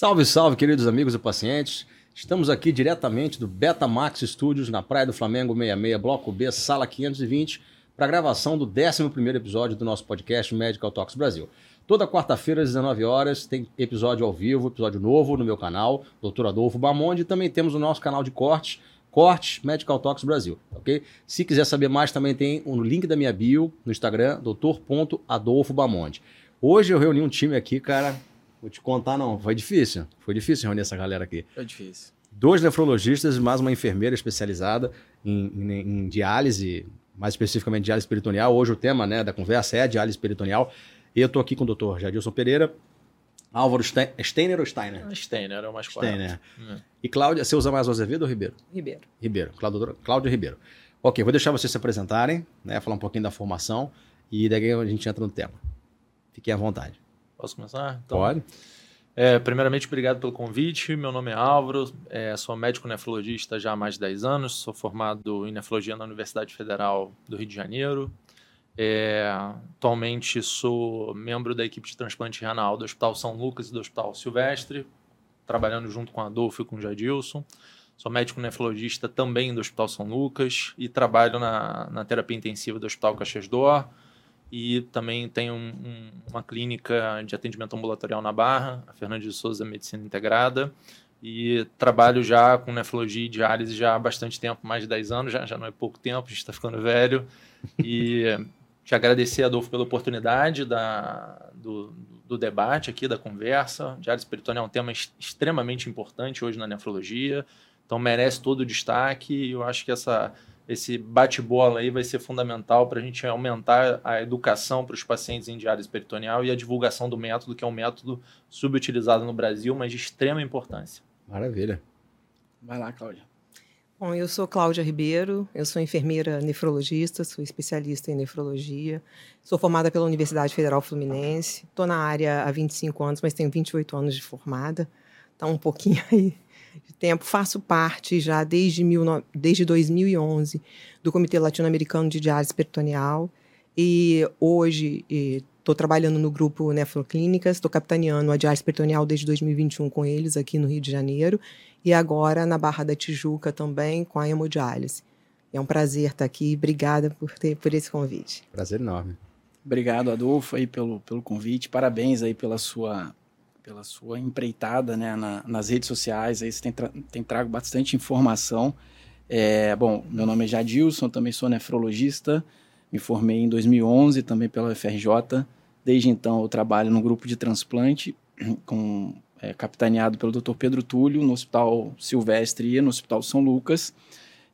Salve, salve, queridos amigos e pacientes. Estamos aqui diretamente do Betamax Studios, na Praia do Flamengo 66, Bloco B, Sala 520, para a gravação do 11 episódio do nosso podcast Medical Talks Brasil. Toda quarta-feira, às 19 horas, tem episódio ao vivo, episódio novo no meu canal, Dr. Adolfo Bamonde, e também temos o nosso canal de cortes, Cortes Medical Talks Brasil, ok? Se quiser saber mais, também tem o um link da minha bio no Instagram, Dr. Bamonde. Hoje eu reuni um time aqui, cara, Vou te contar, não. Foi difícil. Foi difícil reunir essa galera aqui. Foi difícil. Dois nefrologistas e mais uma enfermeira especializada em, em, em, diálise, mais especificamente diálise peritoneal. Hoje o tema né, da conversa é a diálise peritoneal. E eu estou aqui com o doutor Jadilson Pereira, Álvaro Ste Steiner ou Steiner? Steiner é o mais correto. Steiner. Hum. E Cláudia, você usa mais o Azevedo ou Ribeiro? Ribeiro. Ribeiro. Cláudia, Cláudia Ribeiro. Ok, vou deixar vocês se apresentarem, né, falar um pouquinho da formação e daí a gente entra no tema. Fiquem à vontade. Posso começar? Então, Pode. É, primeiramente, obrigado pelo convite. Meu nome é Álvaro, é, sou médico nefrologista já há mais de 10 anos, sou formado em nefrologia na Universidade Federal do Rio de Janeiro. É, atualmente sou membro da equipe de transplante renal do Hospital São Lucas e do Hospital Silvestre, trabalhando junto com Adolfo e com Jadilson. Sou médico nefrologista também do Hospital São Lucas e trabalho na, na terapia intensiva do Hospital Caxias d'Or e também tenho um, um, uma clínica de atendimento ambulatorial na Barra, a Fernandes de Souza Medicina Integrada, e trabalho já com nefrologia e diálise já há bastante tempo, mais de 10 anos, já, já não é pouco tempo, a gente está ficando velho, e te agradecer, Adolfo, pela oportunidade da, do, do debate aqui, da conversa, diálise peritoneal é um tema extremamente importante hoje na nefrologia, então merece todo o destaque, e eu acho que essa esse bate-bola aí vai ser fundamental para a gente aumentar a educação para os pacientes em diálise peritoneal e a divulgação do método, que é um método subutilizado no Brasil, mas de extrema importância. Maravilha. Vai lá, Cláudia. Bom, eu sou Cláudia Ribeiro, eu sou enfermeira nefrologista, sou especialista em nefrologia, sou formada pela Universidade Federal Fluminense, estou na área há 25 anos, mas tenho 28 anos de formada, está um pouquinho aí tempo. Faço parte já desde, mil, desde 2011 do Comitê Latino-Americano de Diálise Peritoneal e hoje estou trabalhando no grupo Nefroclínicas, estou capitaneando a diálise peritoneal desde 2021 com eles aqui no Rio de Janeiro e agora na Barra da Tijuca também com a hemodiálise. É um prazer estar aqui. Obrigada por, ter, por esse convite. Prazer enorme. Obrigado, Adolfo, aí pelo, pelo convite. Parabéns aí pela sua pela sua empreitada né, na, nas redes sociais. Aí você tem, tra tem trago bastante informação. É, bom, meu nome é Jadilson, também sou nefrologista. Me formei em 2011 também pela UFRJ. Desde então eu trabalho no grupo de transplante, com, é, capitaneado pelo Dr. Pedro Túlio, no Hospital Silvestre e no Hospital São Lucas.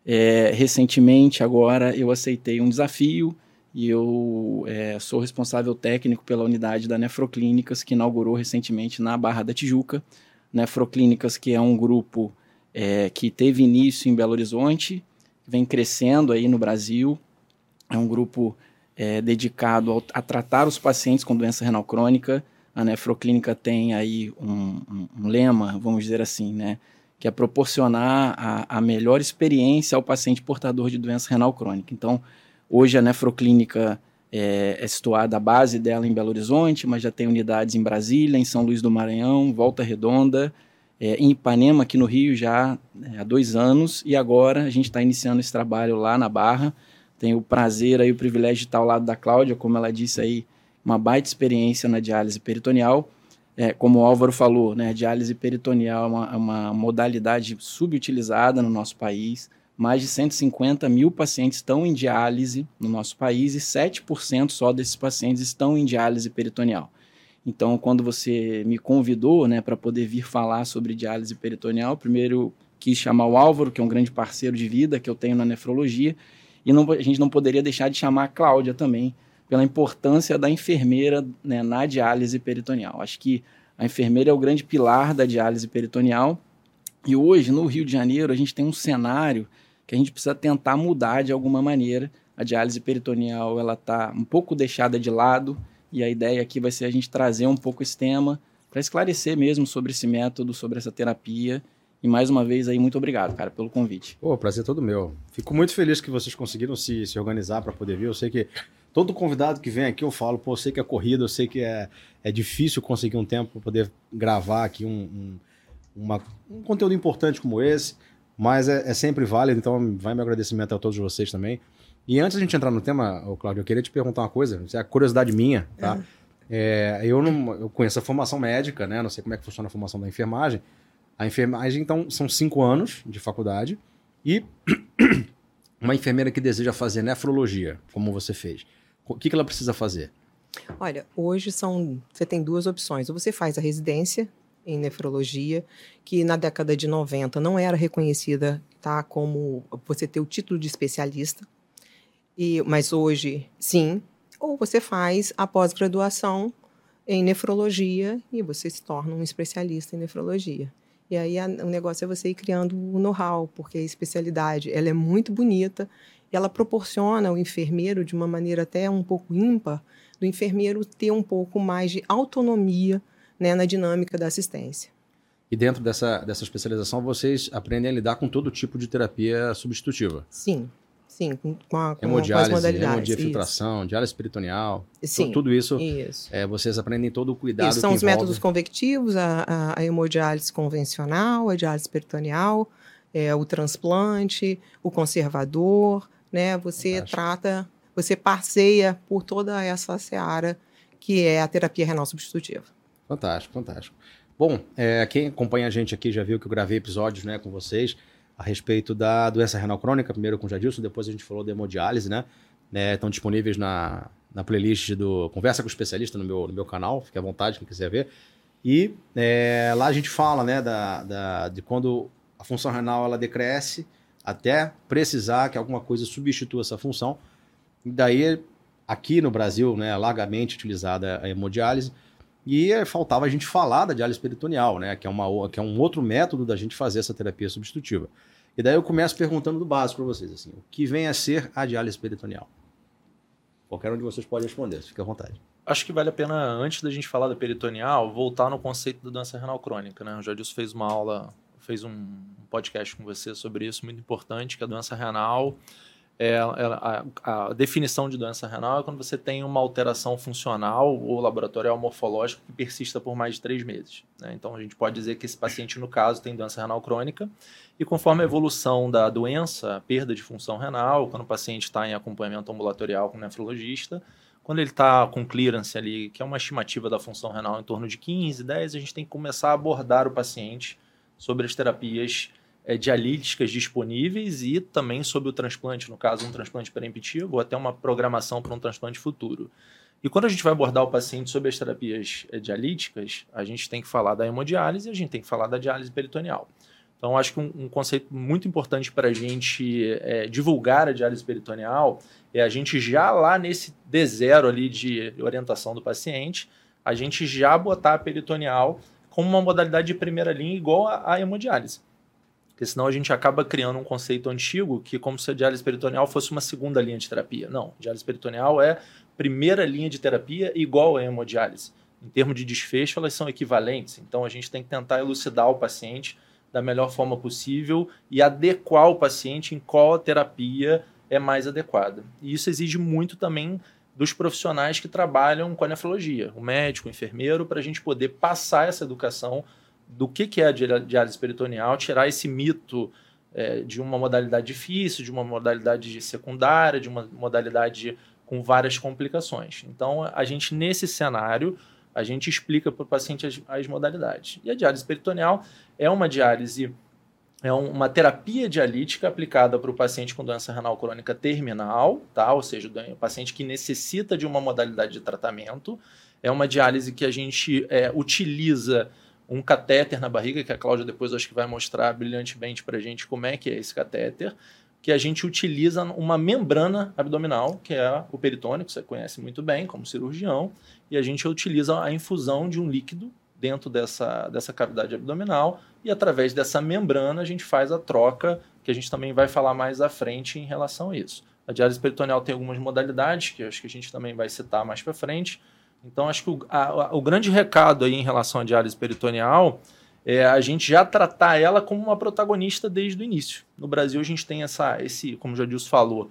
É, recentemente, agora, eu aceitei um desafio e eu é, sou responsável técnico pela unidade da Nefroclínicas, que inaugurou recentemente na Barra da Tijuca. Nefroclínicas, que é um grupo é, que teve início em Belo Horizonte, vem crescendo aí no Brasil. É um grupo é, dedicado ao, a tratar os pacientes com doença renal crônica. A Nefroclínica tem aí um, um, um lema, vamos dizer assim, né? Que é proporcionar a, a melhor experiência ao paciente portador de doença renal crônica. Então, Hoje a nefroclínica é, é, situada, a base dela em Belo Horizonte, mas já tem unidades em Brasília, em São Luís do Maranhão, Volta Redonda, é, em Ipanema, aqui no Rio, já é, há dois anos, e agora a gente está iniciando esse trabalho lá na Barra. Tenho o prazer e o privilégio de estar ao lado da Cláudia, como ela disse aí, uma baita experiência na diálise peritoneal. É, como o Álvaro falou, né, a diálise peritoneal é uma, é uma modalidade subutilizada no nosso país mais de 150 mil pacientes estão em diálise no nosso país e 7% só desses pacientes estão em diálise peritoneal. Então, quando você me convidou né, para poder vir falar sobre diálise peritoneal, primeiro quis chamar o Álvaro, que é um grande parceiro de vida que eu tenho na nefrologia, e não, a gente não poderia deixar de chamar a Cláudia também, pela importância da enfermeira né, na diálise peritoneal. Acho que a enfermeira é o grande pilar da diálise peritoneal, e hoje, no Rio de Janeiro, a gente tem um cenário que a gente precisa tentar mudar de alguma maneira. A diálise peritoneal ela está um pouco deixada de lado e a ideia aqui vai ser a gente trazer um pouco esse tema para esclarecer mesmo sobre esse método, sobre essa terapia E mais uma vez aí, muito obrigado, cara, pelo convite. Pô, prazer todo meu. Fico muito feliz que vocês conseguiram se, se organizar para poder vir. Eu sei que todo convidado que vem aqui eu falo, pô, eu sei que é corrida, eu sei que é, é difícil conseguir um tempo para poder gravar aqui um, um, uma, um conteúdo importante como esse, mas é, é, sempre válido, então vai meu agradecimento a todos vocês também. E antes de a gente entrar no tema, Cláudio, eu queria te perguntar uma coisa, isso é a curiosidade minha, tá? É. É, eu, não, eu conheço a formação médica, né? Não sei como é que funciona a formação da enfermagem. A enfermagem, então, são cinco anos de faculdade e uma enfermeira que deseja fazer nefrologia, como você fez, o que, que ela precisa fazer? Olha, hoje são você tem duas opções. Ou você faz a residência em nefrologia, que na década de 90 não era reconhecida tá, como você ter o título de especialista, e, mas hoje sim. Ou você faz a pós-graduação em nefrologia e você se torna um especialista em nefrologia. E aí a, o negócio é você ir criando o know-how, porque a especialidade ela é muito bonita e ela proporciona ao enfermeiro, de uma maneira até um pouco ímpar, do enfermeiro ter um pouco mais de autonomia né, na dinâmica da assistência. E dentro dessa, dessa especialização, vocês aprendem a lidar com todo tipo de terapia substitutiva? Sim, sim, com, a, com, hemodiálise, com as modalidades. Hemodiafiltração, diálise peritoneal, sim, tudo isso, isso. É, vocês aprendem todo o cuidado isso, São os envolve... métodos convectivos, a, a, a, hemodiálise convencional, a diálise peritoneal, é, o transplante, o conservador, né? Você Fantástico. trata, você passeia por toda essa seara que é a terapia renal substitutiva. Fantástico, fantástico. Bom, é, quem acompanha a gente aqui já viu que eu gravei episódios né, com vocês a respeito da doença renal crônica, primeiro com o Jadilson, depois a gente falou da hemodiálise, né? né estão disponíveis na, na playlist do Conversa com o Especialista no meu, no meu canal, fique à vontade quem quiser ver. E é, lá a gente fala né, da, da, de quando a função renal ela decresce até precisar que alguma coisa substitua essa função. E daí, aqui no Brasil, né, largamente utilizada a hemodiálise, e faltava a gente falar da diálise peritoneal, né? Que é, uma, que é um outro método da gente fazer essa terapia substitutiva. E daí eu começo perguntando do básico para vocês, assim, o que vem a ser a diálise peritoneal? Qualquer um de vocês pode responder, fique à vontade. Acho que vale a pena, antes da gente falar da peritoneal, voltar no conceito da doença renal crônica, né? O Jadilson fez uma aula, fez um podcast com você sobre isso, muito importante, que a doença renal é, a, a, definição de doença renal é quando você tem uma alteração funcional ou laboratorial morfológica que persista por mais de três meses. Né? Então, a gente pode dizer que esse paciente, no caso, tem doença renal crônica e conforme a evolução da doença, perda de função renal, quando o paciente está em acompanhamento ambulatorial com nefrologista, quando ele está com clearance ali, que é uma estimativa da função renal em torno de 15, 10, a gente tem que começar a abordar o paciente sobre as terapias é, dialíticas disponíveis e também sobre o transplante, no caso, um transplante peremptivo ou até uma programação para um transplante futuro. E quando a gente vai abordar o paciente sobre as terapias é, dialíticas, a gente tem que falar da hemodiálise e a gente tem que falar da diálise peritoneal. Então, acho que um, um conceito muito importante para a gente é, divulgar a diálise peritoneal é a gente já lá nesse D0 ali de orientação do paciente, a gente já botar a peritoneal como uma modalidade de primeira linha igual à hemodiálise. Porque senão a gente acaba criando um conceito antigo que como se a diálise peritoneal fosse uma segunda linha de terapia. Não, diálise peritoneal é primeira linha de terapia igual a hemodiálise. Em termos de desfecho, elas são equivalentes. Então a gente tem que tentar elucidar o paciente da melhor forma possível e adequar o paciente em qual terapia é mais adequada. E isso exige muito também dos profissionais que trabalham com a nefrologia, o médico, o enfermeiro, para a gente poder passar essa educação do que, que é a diálise peritoneal, tirar esse mito é, de uma modalidade difícil, de uma modalidade secundária, de uma modalidade com várias complicações. Então, a gente, nesse cenário, a gente explica para o paciente as, as, modalidades. E a diálise peritoneal é uma diálise, é uma terapia dialítica aplicada para o paciente com doença renal crônica terminal, tá? ou seja, o paciente que necessita de uma modalidade de tratamento. É uma diálise que a gente é, utiliza um catéter na barriga, que a Cláudia depois acho que vai mostrar brilhantemente para a gente como é que é esse catéter, que a gente utiliza uma membrana abdominal, que é o peritônio, que você conhece muito bem como cirurgião, e a gente utiliza a infusão de um líquido dentro dessa, dessa cavidade abdominal e através dessa membrana a gente faz a troca, que a gente também vai falar mais à frente em relação a isso. A diálise peritoneal tem algumas modalidades, que acho que a gente também vai citar mais para frente, então, acho que o, a, o grande recado aí em relação à diálise peritoneal é a gente já tratar ela como uma protagonista desde o início. No Brasil, a gente tem essa, esse, como o Jadilson falou,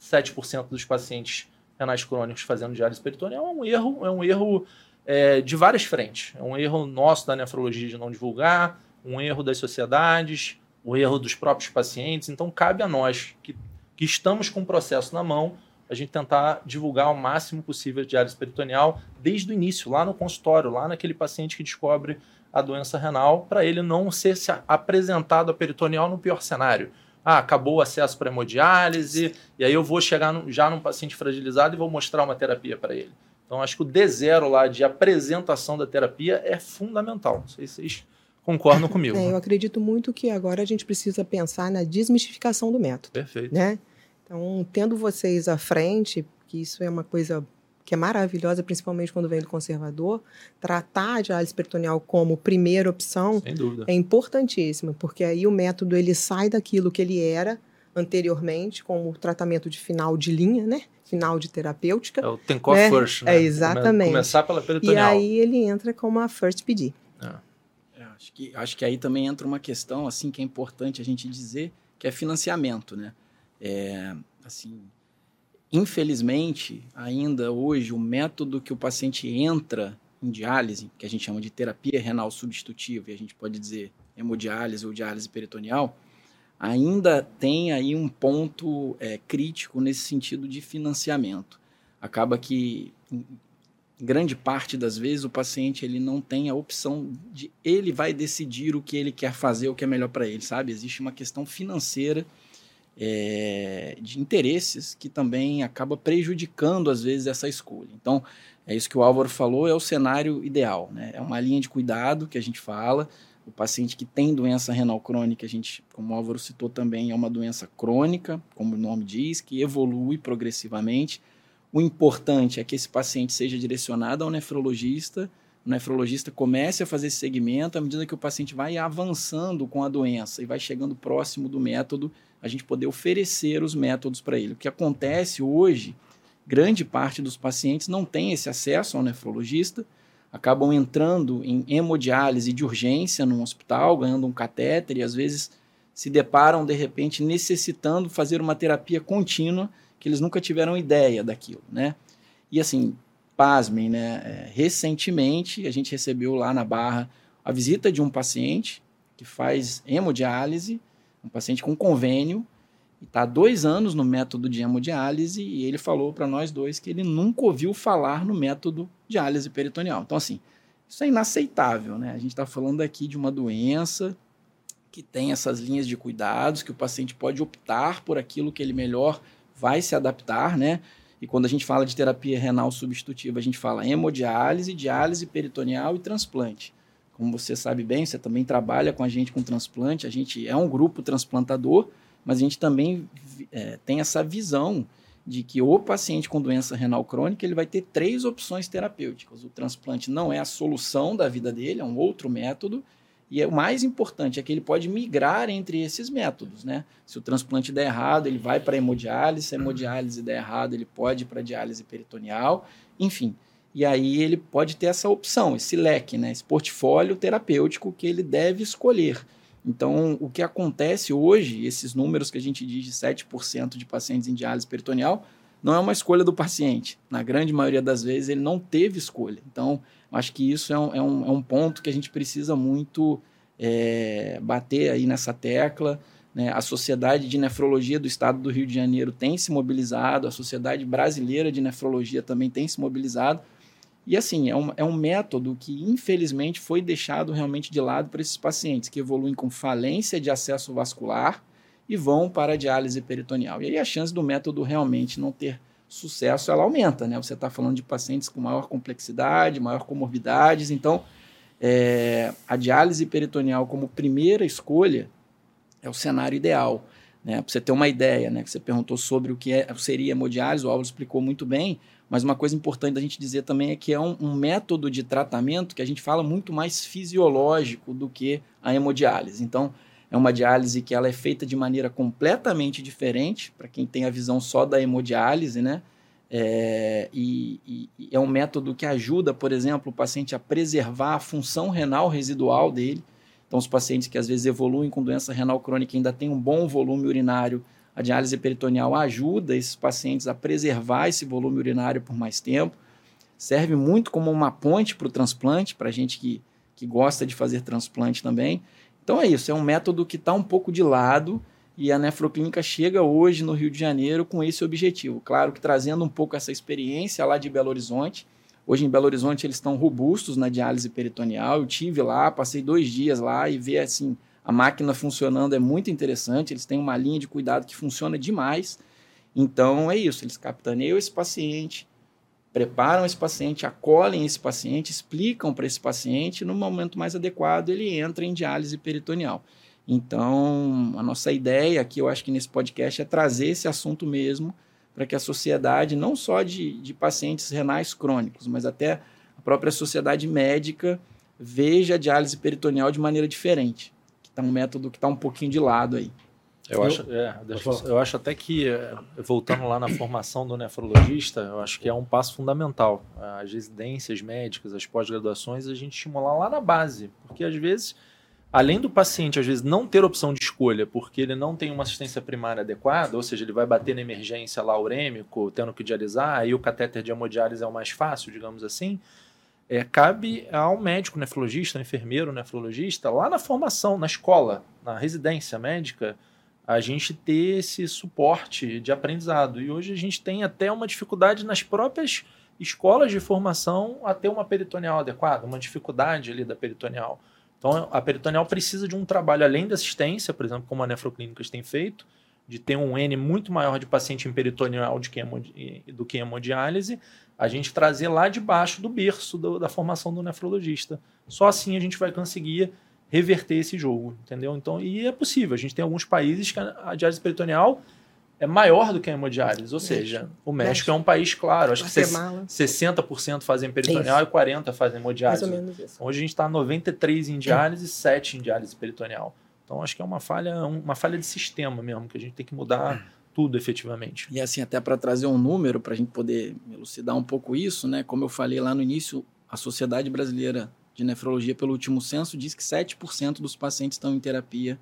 7% dos pacientes renais crônicos fazendo diálise peritoneal é um erro, é um erro é, de várias frentes. É um erro nosso da nefrologia de não divulgar, um erro das sociedades, o erro dos próprios pacientes. Então, cabe a nós que, que estamos com o processo na mão, a gente tentar divulgar o máximo possível a diálise peritoneal desde o início, lá no consultório, lá naquele paciente que descobre a doença renal, para ele não ser apresentado a peritoneal no pior cenário. Ah, acabou o acesso para hemodiálise, e aí eu vou chegar no, já num paciente fragilizado e vou mostrar uma terapia para ele. Então, acho que o D0 lá de apresentação da terapia é fundamental. Não sei se vocês concordam comigo. É, eu acredito muito que agora a gente precisa pensar na desmistificação do método. Perfeito. Né? Então, tendo vocês à frente, que isso é uma coisa que é maravilhosa, principalmente quando vem do conservador, tratar a diálise peritoneal como primeira opção é importantíssimo, porque aí o método ele sai daquilo que ele era anteriormente, como tratamento de final de linha, né? Final de terapêutica. É o think né? first, né? É, exatamente. Começar pela peritoneal. E aí ele entra como a first PD. É. É, acho, que, acho que aí também entra uma questão, assim, que é importante a gente dizer, que é financiamento, né? É, assim, Infelizmente, ainda hoje, o método que o paciente entra em diálise, que a gente chama de terapia renal substitutiva, e a gente pode dizer hemodiálise ou diálise peritoneal, ainda tem aí um ponto é, crítico nesse sentido de financiamento. Acaba que, em grande parte das vezes, o paciente ele não tem a opção de ele vai decidir o que ele quer fazer, o que é melhor para ele, sabe? Existe uma questão financeira é, de interesses que também acaba prejudicando, às vezes, essa escolha. Então, é isso que o Álvaro falou, é o cenário ideal. Né? É uma linha de cuidado que a gente fala. O paciente que tem doença renal crônica, a gente, como o Álvaro citou também, é uma doença crônica, como o nome diz, que evolui progressivamente. O importante é que esse paciente seja direcionado ao nefrologista, o nefrologista comece a fazer esse segmento à medida que o paciente vai avançando com a doença e vai chegando próximo do método a gente poder oferecer os métodos para ele. O que acontece hoje, grande parte dos pacientes não tem esse acesso ao nefrologista, acabam entrando em hemodiálise de urgência no hospital, ganhando um catéter e às vezes se deparam de repente necessitando fazer uma terapia contínua que eles nunca tiveram ideia daquilo, né? E assim, pasmem, né? É, recentemente a gente recebeu lá na Barra a visita de um paciente que faz hemodiálise um paciente com convênio, está há dois anos no método de hemodiálise e ele falou para nós dois que ele nunca ouviu falar no método diálise peritoneal. Então, assim, isso é inaceitável, né? A gente está falando aqui de uma doença que tem essas linhas de cuidados, que o paciente pode optar por aquilo que ele melhor vai se adaptar, né? E quando a gente fala de terapia renal substitutiva, a gente fala hemodiálise, diálise peritoneal e transplante. Como você sabe bem, você também trabalha com a gente com transplante, a gente é um grupo transplantador, mas a gente também é, tem essa visão de que o paciente com doença renal crônica ele vai ter três opções terapêuticas. O transplante não é a solução da vida dele, é um outro método. E é, o mais importante é que ele pode migrar entre esses métodos, né? Se o transplante der errado, ele vai para hemodiálise, se a hemodiálise der errado, ele pode para diálise peritoneal, enfim. E aí ele pode ter essa opção, esse leque, né, esse portfólio terapêutico que ele deve escolher. Então, o que acontece hoje, esses números que a gente diz de 7% de pacientes em diálise peritoneal, não é uma escolha do paciente. Na grande maioria das vezes, ele não teve escolha. Então, acho que isso é um, é um, é um ponto que a gente precisa muito é, bater aí nessa tecla. Né? A Sociedade de Nefrologia do Estado do Rio de Janeiro tem se mobilizado, a Sociedade Brasileira de Nefrologia também tem se mobilizado e assim, é um, é um método que infelizmente foi deixado realmente de lado para esses pacientes que evoluem com falência de acesso vascular e vão para a diálise peritoneal. E aí a chance do método realmente não ter sucesso, ela aumenta, né? Você está falando de pacientes com maior complexidade, maior comorbidades, então é, a diálise peritoneal como primeira escolha é o cenário ideal. Né? Para você ter uma ideia, né? você perguntou sobre o que é, seria hemodiálise, o Álvaro explicou muito bem, mas uma coisa importante da gente dizer também é que é um, um, método de tratamento que a gente fala muito mais fisiológico do que a hemodiálise. Então, é uma diálise que ela é feita de maneira completamente diferente, para quem tem a visão só da hemodiálise, né? É, e, e, é um método que ajuda, por exemplo, o paciente a preservar a função renal residual dele. Então, os pacientes que às vezes evoluem com doença renal crônica ainda têm um bom volume urinário, a diálise peritoneal ajuda esses pacientes a preservar esse volume urinário por mais tempo. Serve muito como uma ponte para o transplante, para gente que, que gosta de fazer transplante também. Então é isso, é um método que está um pouco de lado e a nefroclínica chega hoje no Rio de Janeiro com esse objetivo. Claro que trazendo um pouco essa experiência lá de Belo Horizonte. Hoje em Belo Horizonte eles estão robustos na diálise peritoneal. Eu tive lá, passei dois dias lá e ver assim a máquina funcionando é muito interessante. Eles têm uma linha de cuidado que funciona demais. Então é isso, eles capitaneiam esse paciente, preparam esse paciente, acolhem esse paciente, explicam para esse paciente, no momento mais adequado ele entra em diálise peritoneal. Então, a nossa ideia aqui, eu acho que nesse podcast, é trazer esse assunto mesmo para que a sociedade, não só de, de pacientes renais crônicos, mas até a própria sociedade médica, veja a diálise peritoneal de maneira diferente. Que está um método que está um pouquinho de lado aí. Eu, eu acho, é, eu, acho até que, é, voltando lá na formação do nefrologista, eu acho que é um passo fundamental. As residências médicas, as pós-graduações, a gente estimular lá na base, porque às vezes além do paciente, às vezes, não ter opção de escolha, porque ele não tem uma assistência primária adequada, ou seja, ele vai bater na emergência lá urêmico, tendo que dialisar, aí o catéter de hemodiálise é o mais fácil, digamos assim, é, cabe ao médico nefrologista, enfermeiro nefrologista, lá na formação, na escola, na residência médica, a gente ter esse suporte de aprendizado. E hoje a gente tem até uma dificuldade nas próprias escolas de formação a ter uma peritoneal adequada, uma dificuldade ali da peritoneal. Então, a peritoneal precisa de um trabalho além da assistência, por exemplo, como a nefroclínicas tem feito, de ter um N muito maior de paciente em peritoneal de que do que hemodiálise, a gente trazer lá de baixo do berço do, da formação do nefrologista. Só assim a gente vai conseguir reverter esse jogo, entendeu? Então, e é possível. A gente tem alguns países que a diálise peritoneal é maior do que a hemodiálise. Ou seja, o México, México, é um país claro. Acho que 60% fazem peritoneal isso. e 40% fazem hemodiálise. Mais ou menos isso. Hoje a gente está 93 em diálise e 7 em diálise peritoneal. Então acho que é uma falha, uma falha de sistema mesmo, que a gente tem que mudar tudo efetivamente. E assim, até para trazer um número, para a gente poder elucidar um pouco isso, né? Como eu falei lá no início, a Sociedade Brasileira de Nefrologia, pelo último censo, diz que 7% dos pacientes estão em terapia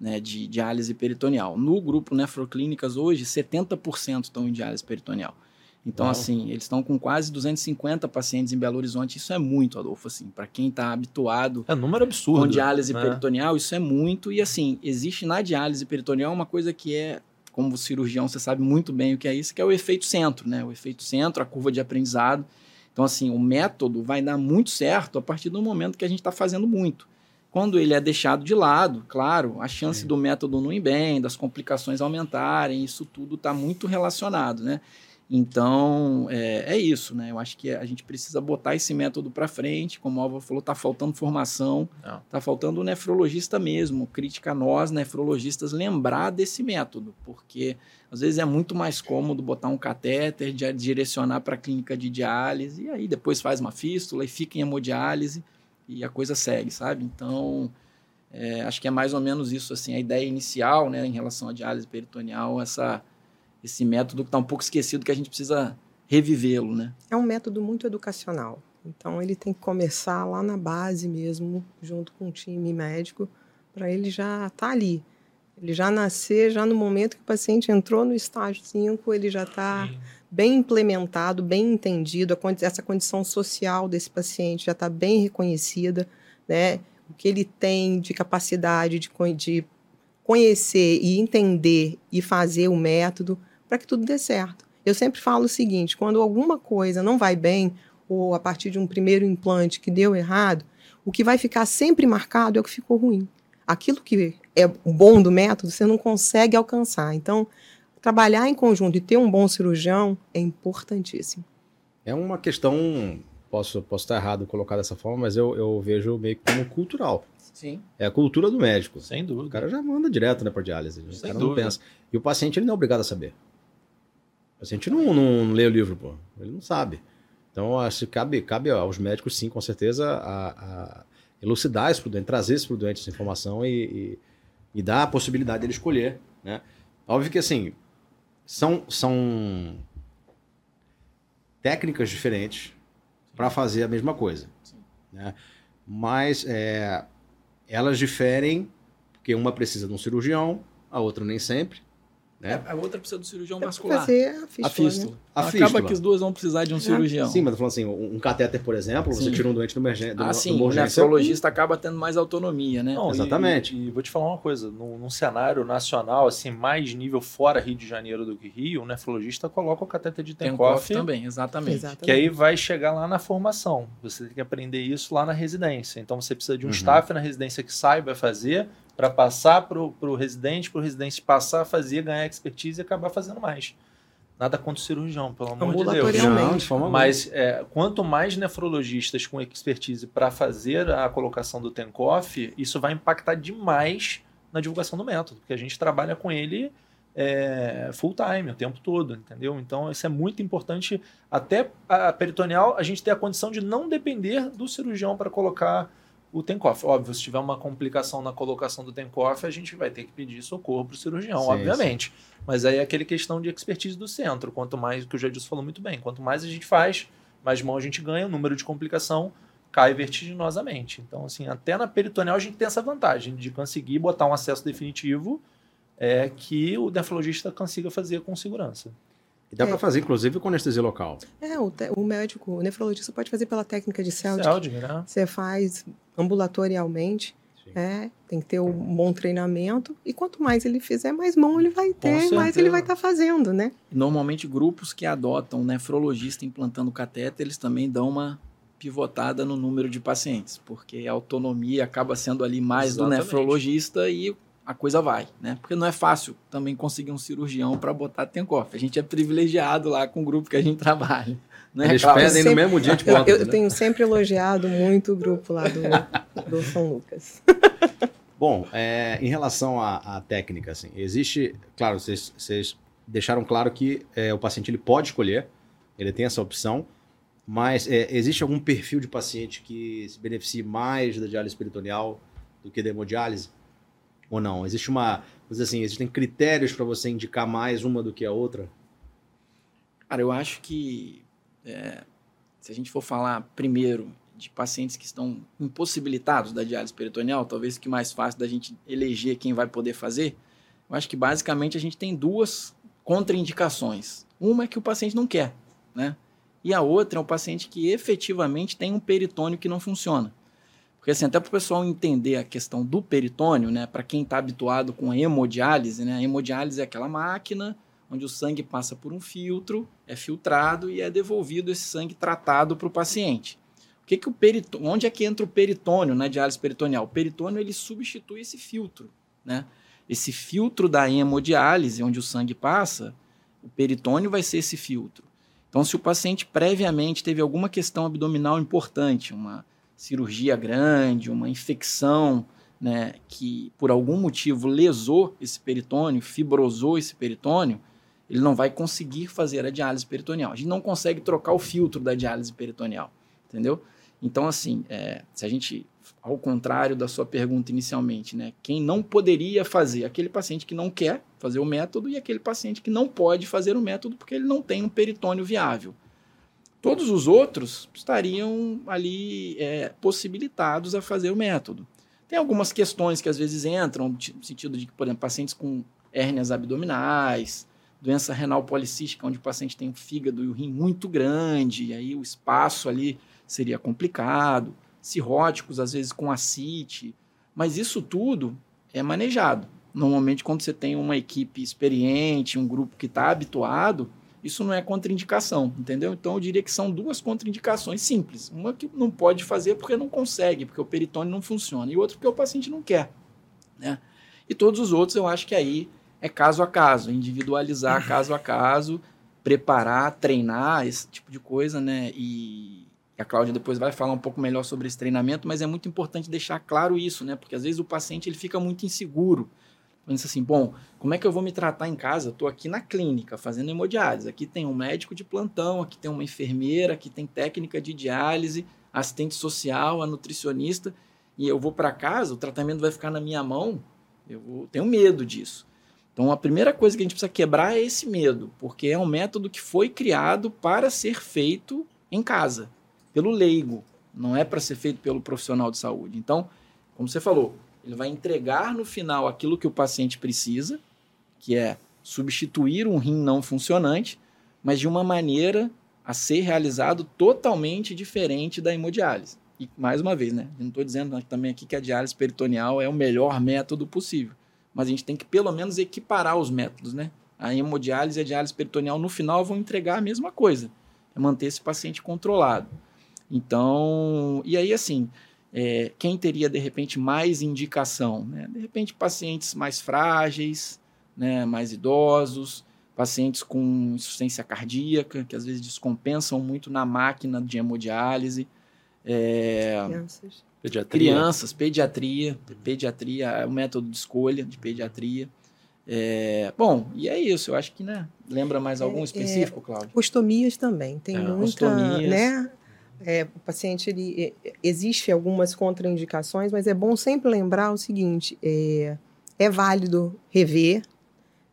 né, de diálise peritoneal. No grupo Nefroclínicas, hoje, 70% estão em diálise peritoneal. Então, Uau. assim, eles estão com quase 250 pacientes em Belo Horizonte. Isso é muito, Adolfo, assim, para quem está habituado. É um número absurdo. Com diálise né? peritoneal, isso é muito. E, assim, existe na diálise peritoneal uma coisa que é, como cirurgião, você sabe muito bem o que é isso, que é o efeito centro, né? O efeito centro, a curva de aprendizado. Então, assim, o método vai dar muito certo a partir do momento que a gente está fazendo muito. Quando ele é deixado de lado, claro, a chance Sim. do método não ir bem, das complicações aumentarem, isso tudo está muito relacionado, né? Então, é, é, isso, né? Eu acho que a gente precisa botar esse método para frente. Como o Alva falou, está faltando formação, está faltando o nefrologista mesmo. Crítica a nós, nefrologistas, lembrar desse método, porque às vezes é muito mais cômodo botar um catéter, direcionar para a clínica de diálise, e aí depois faz uma fístula e fica em hemodiálise e a coisa segue, sabe? Então, é, acho que é mais ou menos isso, assim, a ideia inicial, né, em relação à diálise peritoneal, essa, esse método que está um pouco esquecido, que a gente precisa revivê-lo, né? É um método muito educacional. Então, ele tem que começar lá na base mesmo, junto com o time médico, para ele já estar tá ali. Ele já nascer, já no momento que o paciente entrou no estágio 5, ele já está bem implementado, bem entendido, essa condição social desse paciente já está bem reconhecida, né? O que ele tem de capacidade de, de conhecer e entender e fazer o método para que tudo dê certo. Eu sempre falo o seguinte: quando alguma coisa não vai bem, ou a partir de um primeiro implante que deu errado, o que vai ficar sempre marcado é o que ficou ruim. Aquilo que é bom do método, você não consegue alcançar. Então, trabalhar em conjunto e ter um bom cirurgião é importantíssimo. É uma questão, posso, posso estar errado colocar dessa forma, mas eu, eu vejo meio como cultural. Sim. É a cultura do médico. Sem dúvida. O cara já manda direto né, para diálise. O Sem cara dúvida. não pensa. E o paciente ele não é obrigado a saber. O paciente não, não lê o livro, pô. Ele não sabe. Então, acho que cabe, cabe aos médicos, sim, com certeza, a, a elucidar esse doente, trazer esse doente essa informação e, e, e dar a possibilidade dele escolher. Né? Óbvio que, assim, são, são técnicas diferentes para fazer a mesma coisa. Né? Mas é, elas diferem, porque uma precisa de um cirurgião, a outra nem sempre. Né? A outra precisa do cirurgião É vascular. fazer a fístula, A fístula. Né? A Acaba fístula. que as duas vão precisar de um cirurgião. Sim, mas eu falando assim, um catéter, por exemplo, você Sim. tira um doente do emergência. Ah, sim, o urgência, nefrologista acaba tendo mais autonomia, né? Não, e- Exatamente. E, vou te falar uma coisa, num, num cenário nacional, assim, mais nível fora Rio de Janeiro do que Rio, o nefrologista coloca o cateter de Tenkoff, cofre também, exatamente. Exatamente. que aí vai chegar lá na formação. Você tem que aprender isso lá na residência. Então você precisa de um Uhum. staff na residência que saiba fazer para passar para o residente, para o residente passar a fazer, ganhar expertise e acabar fazendo mais. Nada contra o cirurgião, pelo amor de Deus. Não, de forma alguma. Mas é, quanto mais nefrologistas com expertise para fazer a colocação do Tenkoff, isso vai impactar demais na divulgação do método, porque a gente trabalha com ele é, full time, o tempo todo, entendeu? Então isso é muito importante. Até a peritoneal, a gente ter a condição de não depender do cirurgião para colocar o Tenkoff. Óbvio, se tiver uma complicação na colocação do Tenkoff, a gente vai ter que pedir socorro para o cirurgião, Sim, obviamente. Mas aí é aquele questão de expertise do centro. Quanto mais, que o Jadilson falou muito bem, quanto mais a gente faz, mais mão a gente ganha, o número de complicação cai vertiginosamente. Então, assim, até na peritoneal a gente tem essa vantagem de conseguir botar um acesso definitivo é, que o nefrologista consiga fazer com segurança. E dá É. pra fazer, inclusive, com anestesia local. É, o, te- o médico, o nefrologista pode fazer pela técnica de Celtic. Celtic, né? Você faz ambulatorialmente, Sim. é, tem que ter um bom treinamento. E quanto mais ele fizer, mais mão ele vai ter, mais ele vai estar fazendo, né? Normalmente, grupos que adotam nefrologista implantando catéter, eles também dão uma pivotada no número de pacientes, porque a autonomia acaba sendo ali mais do Exatamente. nefrologista e a coisa vai, né? Porque não é fácil também conseguir um cirurgião para botar Tenkoff. A gente é privilegiado lá com o grupo que a gente trabalha. Né, Eles Cláudio? pedem no sempre- mesmo dia de Eu, ponta. eu né? tenho sempre elogiado muito o grupo lá do, do São Lucas. Bom, é, em relação à, à técnica, assim, existe, claro, vocês, vocês deixaram claro que é, o paciente ele pode escolher, ele tem essa opção, mas é, existe algum perfil de paciente que se beneficie mais da diálise peritoneal do que da hemodiálise? Ou não? Existe uma, assim, existem critérios para você indicar mais uma do que a outra? Cara, eu acho que é, se a gente for falar primeiro de pacientes que estão impossibilitados da diálise peritoneal, talvez que mais fácil da gente eleger quem vai poder fazer, eu acho que basicamente a gente tem duas contraindicações. Uma é que o paciente não quer, né? E a outra é o paciente que efetivamente tem um peritônio que não funciona. Porque assim, até para o pessoal entender a questão do peritônio, né? Para quem está habituado com a hemodiálise, né? A hemodiálise é aquela máquina onde o sangue passa por um filtro, é filtrado e é devolvido esse sangue tratado para o paciente. O que que o perito... Onde é que entra o peritônio na diálise peritoneal? O peritônio ele substitui esse filtro, né? Esse filtro da hemodiálise, onde o sangue passa, o peritônio vai ser esse filtro. Então, se o paciente previamente teve alguma questão abdominal importante, uma cirurgia grande, uma infecção, né, que por algum motivo lesou esse peritônio, fibrosou esse peritônio, ele não vai conseguir fazer a diálise peritoneal. A gente não consegue trocar o filtro da diálise peritoneal, entendeu? Então, assim, é, se a gente, ao contrário da sua pergunta inicialmente, né, quem não poderia fazer? Aquele paciente que não quer fazer o método e aquele paciente que não pode fazer o método porque ele não tem um peritônio viável. Todos os outros estariam ali é, possibilitados a fazer o método. Tem algumas questões que às vezes entram, no sentido de que, por exemplo, pacientes com hérnias abdominais, doença renal policística, onde o paciente tem o fígado e o rim muito grande, e aí o espaço ali seria complicado, cirróticos, às vezes com ascite, mas isso tudo é manejado. Normalmente, quando você tem uma equipe experiente, um grupo que está habituado, isso não é contraindicação, entendeu? Então, eu diria que são duas contraindicações simples. Uma que não pode fazer porque não consegue, porque o peritônio não funciona, e outra porque o paciente não quer, né? E todos os outros, eu acho que aí é caso a caso, individualizar caso a caso, preparar, treinar, esse tipo de coisa, né? E a Cláudia depois vai falar um pouco melhor sobre esse treinamento, mas é muito importante deixar claro isso, né? Porque às vezes o paciente ele fica muito inseguro. Pensa assim, bom, como é que eu vou me tratar em casa? Estou aqui na clínica fazendo hemodiálise. Aqui tem um médico de plantão, aqui tem uma enfermeira, aqui tem técnica de diálise, assistente social, a nutricionista, e eu vou para casa, o tratamento vai ficar na minha mão. Eu tenho medo disso. Então, a primeira coisa que a gente precisa quebrar é esse medo, porque é um método que foi criado para ser feito em casa, pelo leigo, não é para ser feito pelo profissional de saúde. Então, como você falou, ele vai entregar no final aquilo que o paciente precisa, que é substituir um rim não funcionante, mas de uma maneira a ser realizado totalmente diferente da hemodiálise. E mais uma vez, né? Não estou dizendo também aqui que a diálise peritoneal é o melhor método possível, mas a gente tem que pelo menos equiparar os métodos, né? A hemodiálise e a diálise peritoneal no final vão entregar a mesma coisa, é manter esse paciente controlado. Então, e aí assim, é, quem teria de repente mais indicação? Né? De repente, pacientes mais frágeis, né, mais idosos, pacientes com insuficiência cardíaca, que às vezes descompensam muito na máquina de hemodiálise. É, Crianças. Pediatria. crianças, pediatria, pediatria é o método de escolha de pediatria. É, bom, e é isso. Eu acho que, né? Lembra mais algum É, específico, Cláudio? Ostomias também. Tem É, muita, ostomias. né? É, o paciente, ele, é, existe algumas contraindicações, mas é bom sempre lembrar o seguinte, é, é válido rever,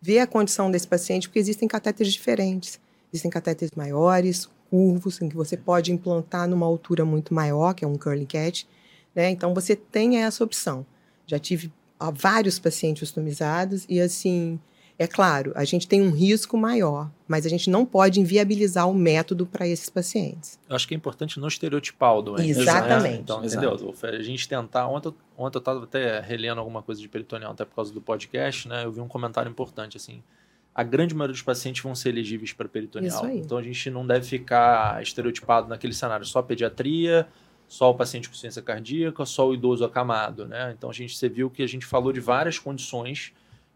ver a condição desse paciente, porque existem catéteres diferentes. Existem catéteres maiores, curvos, em que você pode implantar numa altura muito maior, que é um curly cat, né? Então, você tem essa opção. Já tive ah, vários pacientes ostomizados e, assim, é claro, a gente tem um risco maior, mas a gente não pode inviabilizar o método para esses pacientes. Eu acho que é importante não estereotipar o doente. Exatamente. né? Então, Exato. entendeu? Adolfo? A gente tentar. Ontem, eu- ontem eu estava até relendo alguma coisa de peritoneal, até por causa do podcast, né? Eu vi um comentário importante, assim. A grande maioria dos pacientes vão ser elegíveis para peritoneal. Isso aí. Então a gente não deve ficar estereotipado naquele cenário só pediatria, só o paciente com insuficiência cardíaca, só o idoso acamado, né? Então a gente você viu que a gente falou de várias condições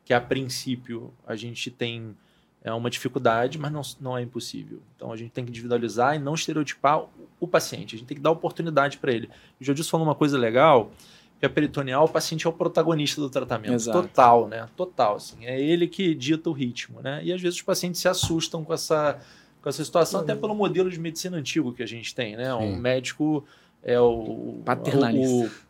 que a princípio a gente tem é uma dificuldade, mas não, não é impossível. Então a gente tem que individualizar e não estereotipar o, paciente. A gente tem que dar oportunidade para ele. O Jodilson falou uma coisa legal, que a peritoneal, o paciente é o protagonista do tratamento. Exato. Total, né? Total, assim. É ele que dita o ritmo, né? E às vezes os pacientes se assustam com essa, com essa situação, até pelo modelo de medicina antigo que a gente tem, né? Um Sim. médico é o... Paternalista. O,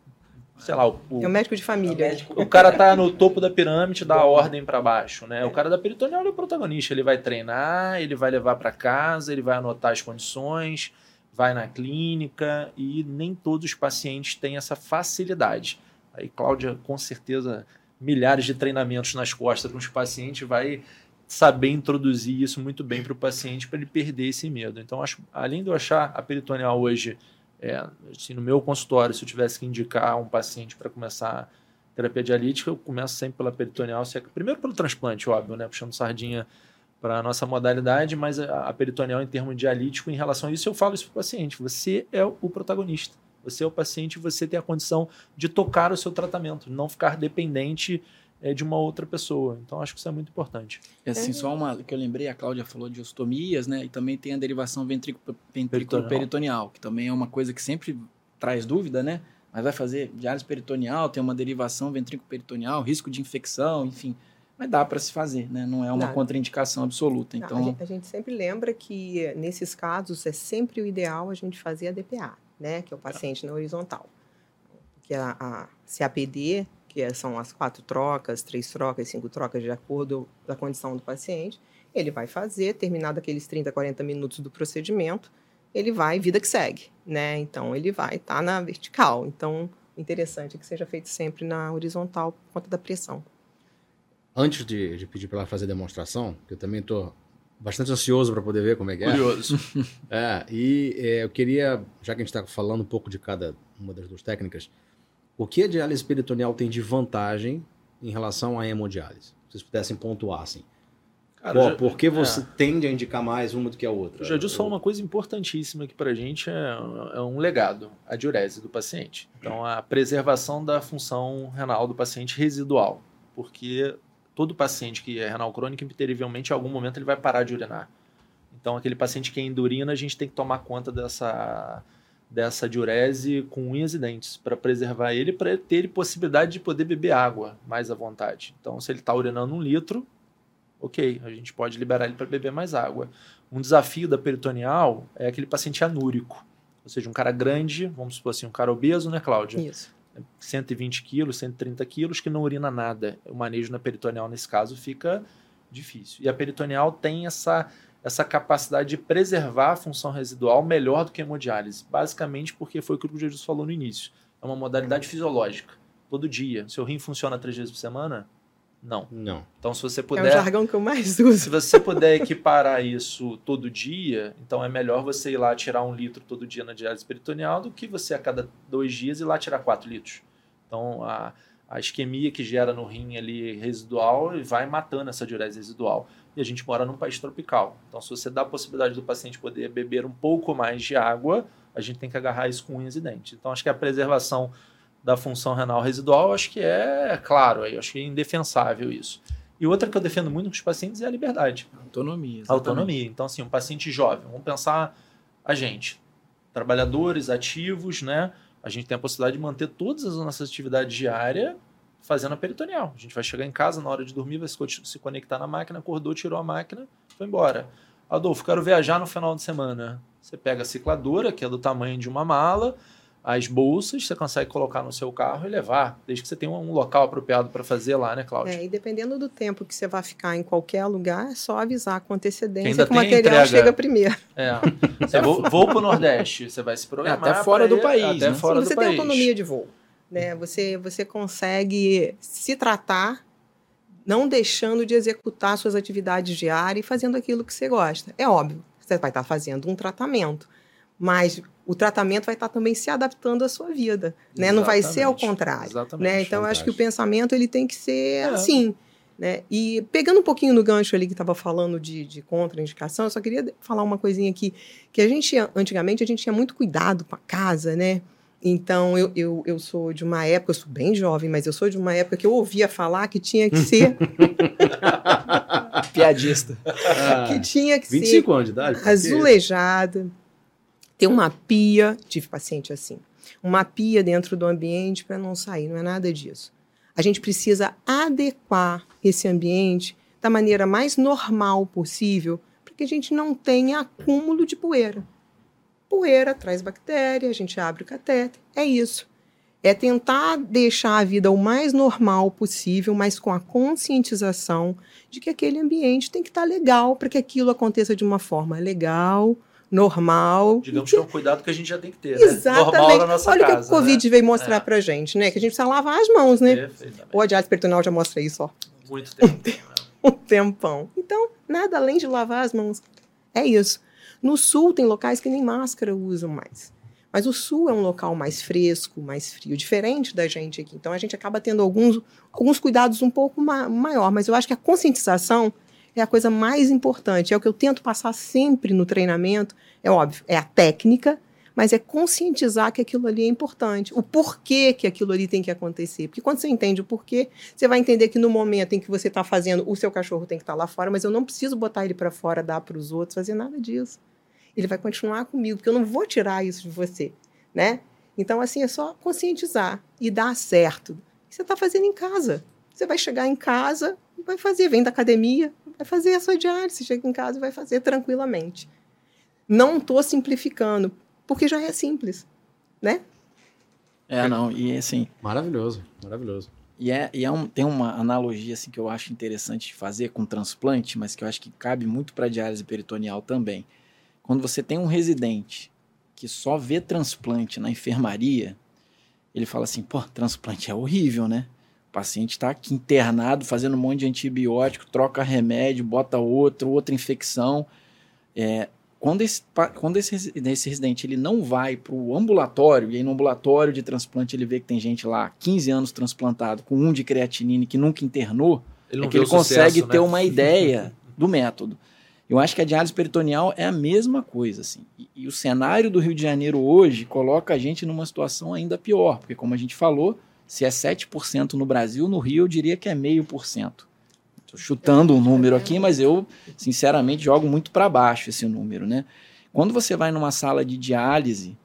sei lá, o, É o médico de família. o cara tá no topo da pirâmide, dá a ordem para baixo, né? O cara da peritoneal é o protagonista. Ele vai treinar, ele vai levar para casa, ele vai anotar as condições, vai na clínica e nem todos os pacientes têm essa facilidade. Aí, Cláudia, com certeza, milhares de treinamentos nas costas com os pacientes, vai saber introduzir isso muito bem para o paciente para ele perder esse medo. Então, acho, além de eu achar a peritoneal hoje, é, assim, no meu consultório, se eu tivesse que indicar um paciente para começar terapia dialítica, eu começo sempre pela peritoneal, é- primeiro pelo transplante, óbvio, né, puxando sardinha para a nossa modalidade, mas a, a peritoneal em termos dialítico, em relação a isso, eu falo isso para o paciente, você é o protagonista, você é o paciente, você tem a condição de tocar o seu tratamento, não ficar dependente é, de uma outra pessoa. Então, acho que isso é muito importante. E assim, só uma que eu lembrei, a Cláudia falou de ostomias, né? E também tem a derivação ventrículo-peritoneal, Peritoneal. que também é uma coisa que sempre traz dúvida, né? Mas vai fazer diálise peritoneal, tem uma derivação ventrículo-peritoneal, risco de infecção, enfim. Mas dá para se fazer, né? Não é uma Dá. contraindicação absoluta. Não, a, Então, gente, a gente sempre lembra que, nesses casos, é sempre o ideal a gente fazer a DPA, né? Que é o paciente na horizontal. Que a, a CAPD, que é- são as quatro trocas, três trocas, cinco trocas, de acordo com a condição do paciente, ele vai fazer, terminado aqueles 30, 40 minutos do procedimento, ele vai, vida que segue, né? Então, ele vai estar na vertical. Então, o interessante é que seja feito sempre na horizontal, por conta da pressão. Antes de, de pedir para ela fazer a demonstração, que eu também estou bastante ansioso para poder ver como é que é. Curioso. É, e é, eu queria, já que a gente está falando um pouco de cada uma das duas técnicas, o que a diálise peritoneal tem de vantagem em relação à hemodiálise? Se vocês pudessem pontuar, assim. Cara, Pô, já- por que você é. tende a indicar mais uma do que a outra? O Jadilson falou uma coisa importantíssima que para a gente é, é um legado, a diurese do paciente. Então, a preservação da função renal do paciente residual. Porque todo paciente que é renal crônico, interivelmente, em algum momento, ele vai parar de urinar. Então, aquele paciente que é endurina, a gente tem que tomar conta dessa, dessa diurese com unhas e dentes para preservar ele, para ter possibilidade de poder beber água mais à vontade. Então, se ele está urinando um litro, ok, a gente pode liberar ele para beber mais água. Um desafio da peritoneal é aquele paciente anúrico, ou seja, um cara grande, vamos supor assim, um cara obeso, né, Cláudia? Isso. 120 quilos, 130 quilos, que não urina nada. O manejo na peritoneal, nesse caso, fica difícil. E a peritoneal tem essa, essa capacidade de preservar a função residual melhor do que a hemodiálise, basicamente porque foi o que o Jesus falou no início. É uma modalidade fisiológica. todo dia. Seu rim funciona três vezes por semana? Não. Não. Então, se você É o puder. jargão que eu mais uso. Se você puder equiparar isso todo dia, então é melhor você ir lá tirar um litro todo dia na diálise peritoneal do que você a cada dois dias ir lá tirar quatro litros. Então a, a isquemia que gera no rim ali residual vai matando essa diurese residual. E a gente mora num país tropical. Então se você dá a possibilidade do paciente poder beber um pouco mais de água, a gente tem que agarrar isso com unhas e dentes. Então acho que a preservação da função renal residual, acho que é claro, eu acho que é indefensável isso. E outra que eu defendo muito com os pacientes é a liberdade. Autonomia. Exatamente. autonomia. Então, assim, um paciente jovem, vamos pensar a gente, trabalhadores, ativos, né? A gente tem a possibilidade de manter todas as nossas atividades diárias fazendo a peritoneal. A gente vai chegar em casa na hora de dormir, vai se co- se conectar na máquina, acordou, tirou a máquina, foi embora. Adolfo, quero viajar no final de semana. Você pega a cicladora, que é do tamanho de uma mala, as bolsas, você consegue colocar no seu carro e levar, desde que você tenha um local apropriado para fazer lá, né, Cláudia? É, e dependendo do tempo que você vai ficar em qualquer lugar, é só avisar com antecedência ainda que o tem material entrega. chega primeiro. É. Você vou, vou pro Nordeste, você vai se programar. É, até fora do ir- país, Até né? fora você do tem país. autonomia de voo. Né? Você, você consegue se tratar não deixando de executar suas atividades diárias e fazendo aquilo que você gosta. É óbvio, você vai estar fazendo um tratamento, mas o tratamento vai estar também se adaptando à sua vida. Né? Não vai ser ao contrário. Exatamente. Né? Então, eu acho que o pensamento ele tem que ser É. assim. Né? E pegando um pouquinho no gancho ali que estava falando de, de contraindicação, eu só queria falar uma coisinha aqui, que a gente, antigamente, a gente tinha muito cuidado com a casa, né? Então, eu, eu, eu sou de uma época, eu sou bem jovem, mas eu sou de uma época que eu ouvia falar que tinha que ser, Piadista. que tinha que ser 25 anos de idade? azulejada, ter uma pia, tive paciente assim, uma pia dentro do ambiente para não sair, não é nada disso. A gente precisa adequar esse ambiente da maneira mais normal possível, para que a gente não tenha acúmulo de poeira. Poeira traz bactéria, a gente abre o catéter, é isso. É tentar deixar a vida o mais normal possível, mas com a conscientização de que aquele ambiente tem que estar legal para que aquilo aconteça de uma forma legal, normal. Digamos que é um cuidado que a gente já tem que ter, né? Exatamente. Normal na nossa Olha o que o Covid né? veio mostrar É. pra gente, né? Que a gente precisa lavar as mãos, né? O diálise peritoneal já mostra isso, ó. Muito tempo. Um tempão. Então, nada além de lavar as mãos. É isso. No sul tem locais que nem máscara usam mais. Mas o sul é um local mais fresco, mais frio, diferente da gente aqui. Então a gente acaba tendo alguns, alguns cuidados um pouco ma maior. Mas eu acho que a conscientização é a coisa mais importante. É o que eu tento passar sempre no treinamento. É óbvio, é a técnica, mas é conscientizar que aquilo ali é importante. O porquê que aquilo ali tem que acontecer. Porque quando você entende o porquê, você vai entender que no momento em que você está fazendo, o seu cachorro tem que estar lá fora, mas eu não preciso botar ele para fora, dar para os outros, fazer nada disso. Ele vai continuar comigo, porque eu não vou tirar isso de você, né? Então, assim, é só conscientizar e dar certo. Você está fazendo em casa. Você vai chegar em casa, vai fazer, vem da academia, vai fazer a sua diálise, chega em casa e vai fazer tranquilamente. Não estou simplificando, porque já é simples, né? É, não, e assim, Maravilhoso, maravilhoso. E, é, e é um, tem uma analogia assim, que eu acho interessante de fazer com transplante, mas que eu acho que cabe muito para diálise peritoneal também. Quando você tem um residente que só vê transplante na enfermaria, ele fala assim: pô, transplante é horrível, né? O paciente está aqui internado, fazendo um monte de antibiótico, troca remédio, bota outro, outra infecção. É, quando esse, quando esse, esse residente ele não vai para o ambulatório, e aí no ambulatório de transplante ele vê que tem gente lá, 15 anos transplantado, com um de creatinine que nunca internou, Ele é que ele o sucesso, consegue né? ter uma ideia do método. Eu acho que a diálise peritoneal é a mesma coisa, assim. E, e o cenário do Rio de Janeiro hoje coloca a gente numa situação ainda pior, porque como a gente falou, se é 7% no Brasil, no Rio eu diria que é meio por cento. Estou chutando um número aqui, mas eu, sinceramente, jogo muito para baixo esse número, né? Quando você vai numa sala de diálise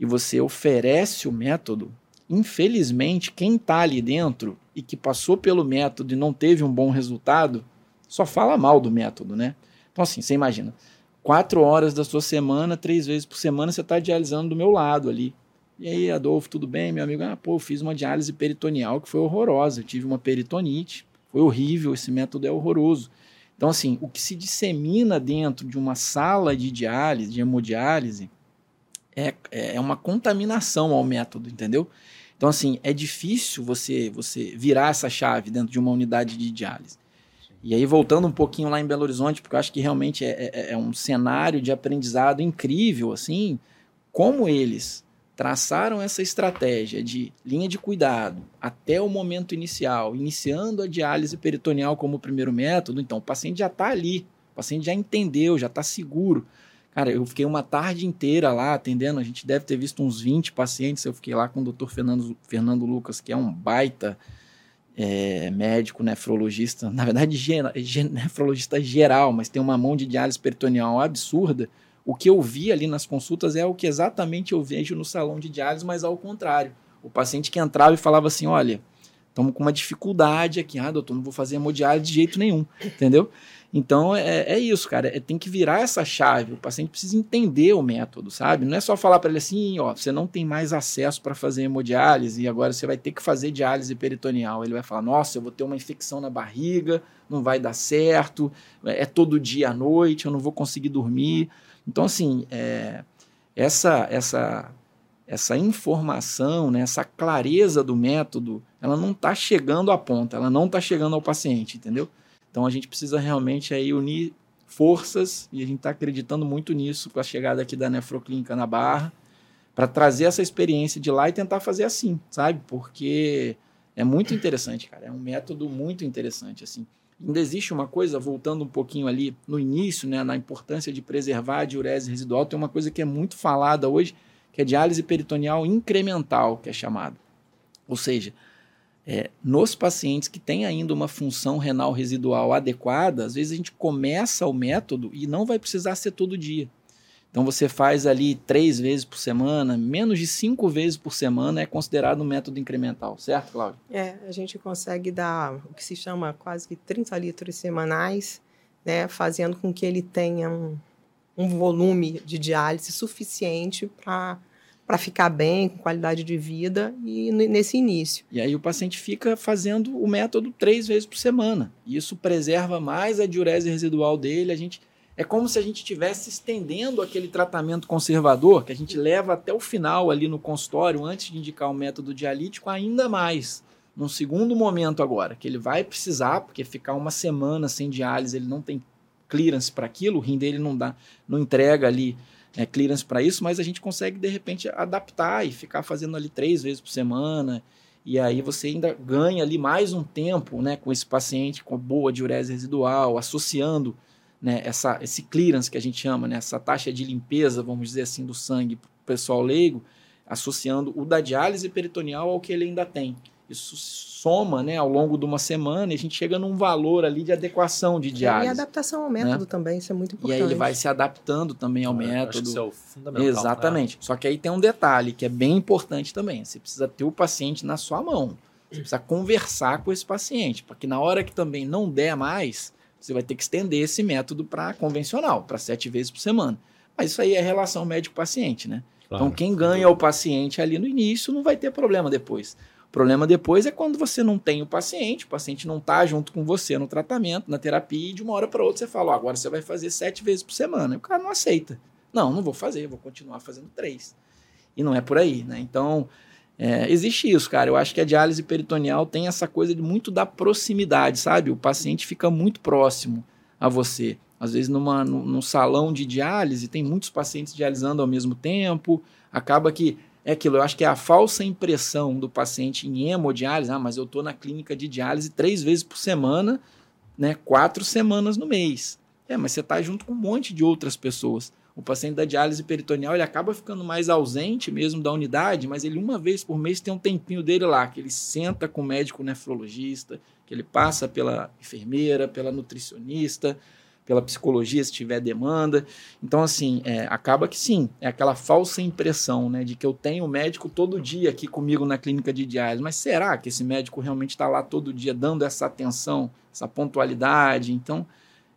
e você oferece o método, infelizmente, quem está ali dentro e que passou pelo método e não teve um bom resultado, só fala mal do método, né? Então, assim, você imagina, quatro horas da sua semana, três vezes por semana, você está dialisando do meu lado ali. E aí, Adolfo, tudo bem? Meu amigo, ah, pô, eu fiz uma diálise peritoneal que foi horrorosa, eu tive uma peritonite, foi horrível, esse método é horroroso. Então, assim, o que se dissemina dentro de uma sala de diálise, de hemodiálise, é, é uma contaminação ao método, entendeu? Então, assim, é difícil você, você virar essa chave dentro de uma unidade de diálise. E aí, voltando um pouquinho lá em Belo Horizonte, porque eu acho que realmente é, é, é um cenário de aprendizado incrível, assim, como eles traçaram essa estratégia de linha de cuidado até o momento inicial, iniciando a diálise peritoneal como primeiro método, então o paciente já está ali, o paciente já entendeu, já está seguro. Cara, eu fiquei uma tarde inteira lá atendendo, a gente deve ter visto uns 20 pacientes, eu fiquei lá com o Dr. Fernando, Fernando Lucas, que é um baita é, médico nefrologista, na verdade nefrologista geral, mas tem uma mão de diálise peritoneal absurda, o que eu vi ali nas consultas é o que exatamente eu vejo no salão de diálise, mas ao contrário. O paciente que entrava e falava assim: olha, estamos com uma dificuldade aqui, ah, doutor, não vou fazer hemodiálise de jeito nenhum, entendeu? Então é, é isso, cara, é, tem que virar essa chave. O paciente precisa entender o método, sabe? Não é só falar para ele assim: ó, você não tem mais acesso para fazer hemodiálise e agora você vai ter que fazer diálise peritoneal. Ele vai falar: nossa, eu vou ter uma infecção na barriga, não vai dar certo, é todo dia à noite, eu não vou conseguir dormir. Então, assim, é, essa, essa, essa informação, né, essa clareza do método, ela não está chegando à ponta, ela não está chegando ao paciente, entendeu? Então, a gente precisa realmente aí unir forças, e a gente está acreditando muito nisso com a chegada aqui da Nefroclínica na Barra, para trazer essa experiência de lá e tentar fazer assim, sabe? Porque é muito interessante, cara. É um método muito interessante, assim. Ainda existe uma coisa, voltando um pouquinho ali no início, né, na importância de preservar a diurese residual, tem uma coisa que é muito falada hoje, que é diálise peritoneal incremental, que é chamado. Ou seja, é, nos pacientes que têm ainda uma função renal residual adequada, às vezes a gente começa o método e não vai precisar ser todo dia. Então você faz ali três vezes por semana, menos de cinco vezes por semana é considerado um método incremental, certo, Cláudio? É, a gente consegue dar o que se chama quase que 30 litros semanais, né, fazendo com que ele tenha um, um volume de diálise suficiente para para ficar bem, com qualidade de vida e nesse início. E aí o paciente fica fazendo o método três vezes por semana. Isso preserva mais a diurese residual dele. A gente é como se a gente estivesse estendendo aquele tratamento conservador que a gente leva até o final ali no consultório, antes de indicar o método dialítico, ainda mais. Num segundo momento agora, que ele vai precisar, porque ficar uma semana sem diálise, ele não tem clearance para aquilo, o rim dele não dá, não entrega ali é, clearance para isso, mas a gente consegue de repente adaptar e ficar fazendo ali três vezes por semana. E aí você ainda ganha ali mais um tempo né, com esse paciente com boa diurese residual, associando né, essa, esse clearance que a gente chama, né, essa taxa de limpeza, vamos dizer assim, do sangue para o pessoal leigo, associando o da diálise peritoneal ao que ele ainda tem. Isso soma né, ao longo de uma semana e a gente chega num valor ali de adequação de diálise. E adaptação ao método né? também, isso é muito importante. E aí ele vai se adaptando também ao é, método. isso é o fundamental. Exatamente. Né? Só que aí tem um detalhe que é bem importante também. Você precisa ter o paciente na sua mão. Você precisa conversar com esse paciente, para que na hora que também não der mais, você vai ter que estender esse método para convencional, para sete vezes por semana. Mas isso aí é relação médico-paciente, né? Claro. Então, quem ganha o paciente ali no início não vai ter problema depois. O problema depois é quando você não tem o paciente, o paciente não está junto com você no tratamento, na terapia, e de uma hora para outra você fala: oh, agora você vai fazer sete vezes por semana. E o cara não aceita. Não, não vou fazer, vou continuar fazendo três. E não é por aí, né? Então, é, existe isso, cara. Eu acho que a diálise peritoneal tem essa coisa de muito da proximidade, sabe? O paciente fica muito próximo a você. Às vezes, numa, num salão de diálise, tem muitos pacientes dialisando ao mesmo tempo. Acaba que é aquilo, eu acho que é a falsa impressão do paciente em hemodiálise. Ah, mas eu estou na clínica de diálise três vezes por semana, né, quatro semanas no mês. É, mas você está junto com um monte de outras pessoas. O paciente da diálise peritoneal ele acaba ficando mais ausente mesmo da unidade, mas ele uma vez por mês tem um tempinho dele lá, que ele senta com o médico nefrologista, que ele passa pela enfermeira, pela nutricionista, pela psicologia se tiver demanda. Então, assim, é, acaba que sim, é aquela falsa impressão né, de que eu tenho o médico todo dia aqui comigo na clínica de diálise. Mas será que esse médico realmente está lá todo dia dando essa atenção, essa pontualidade? Então,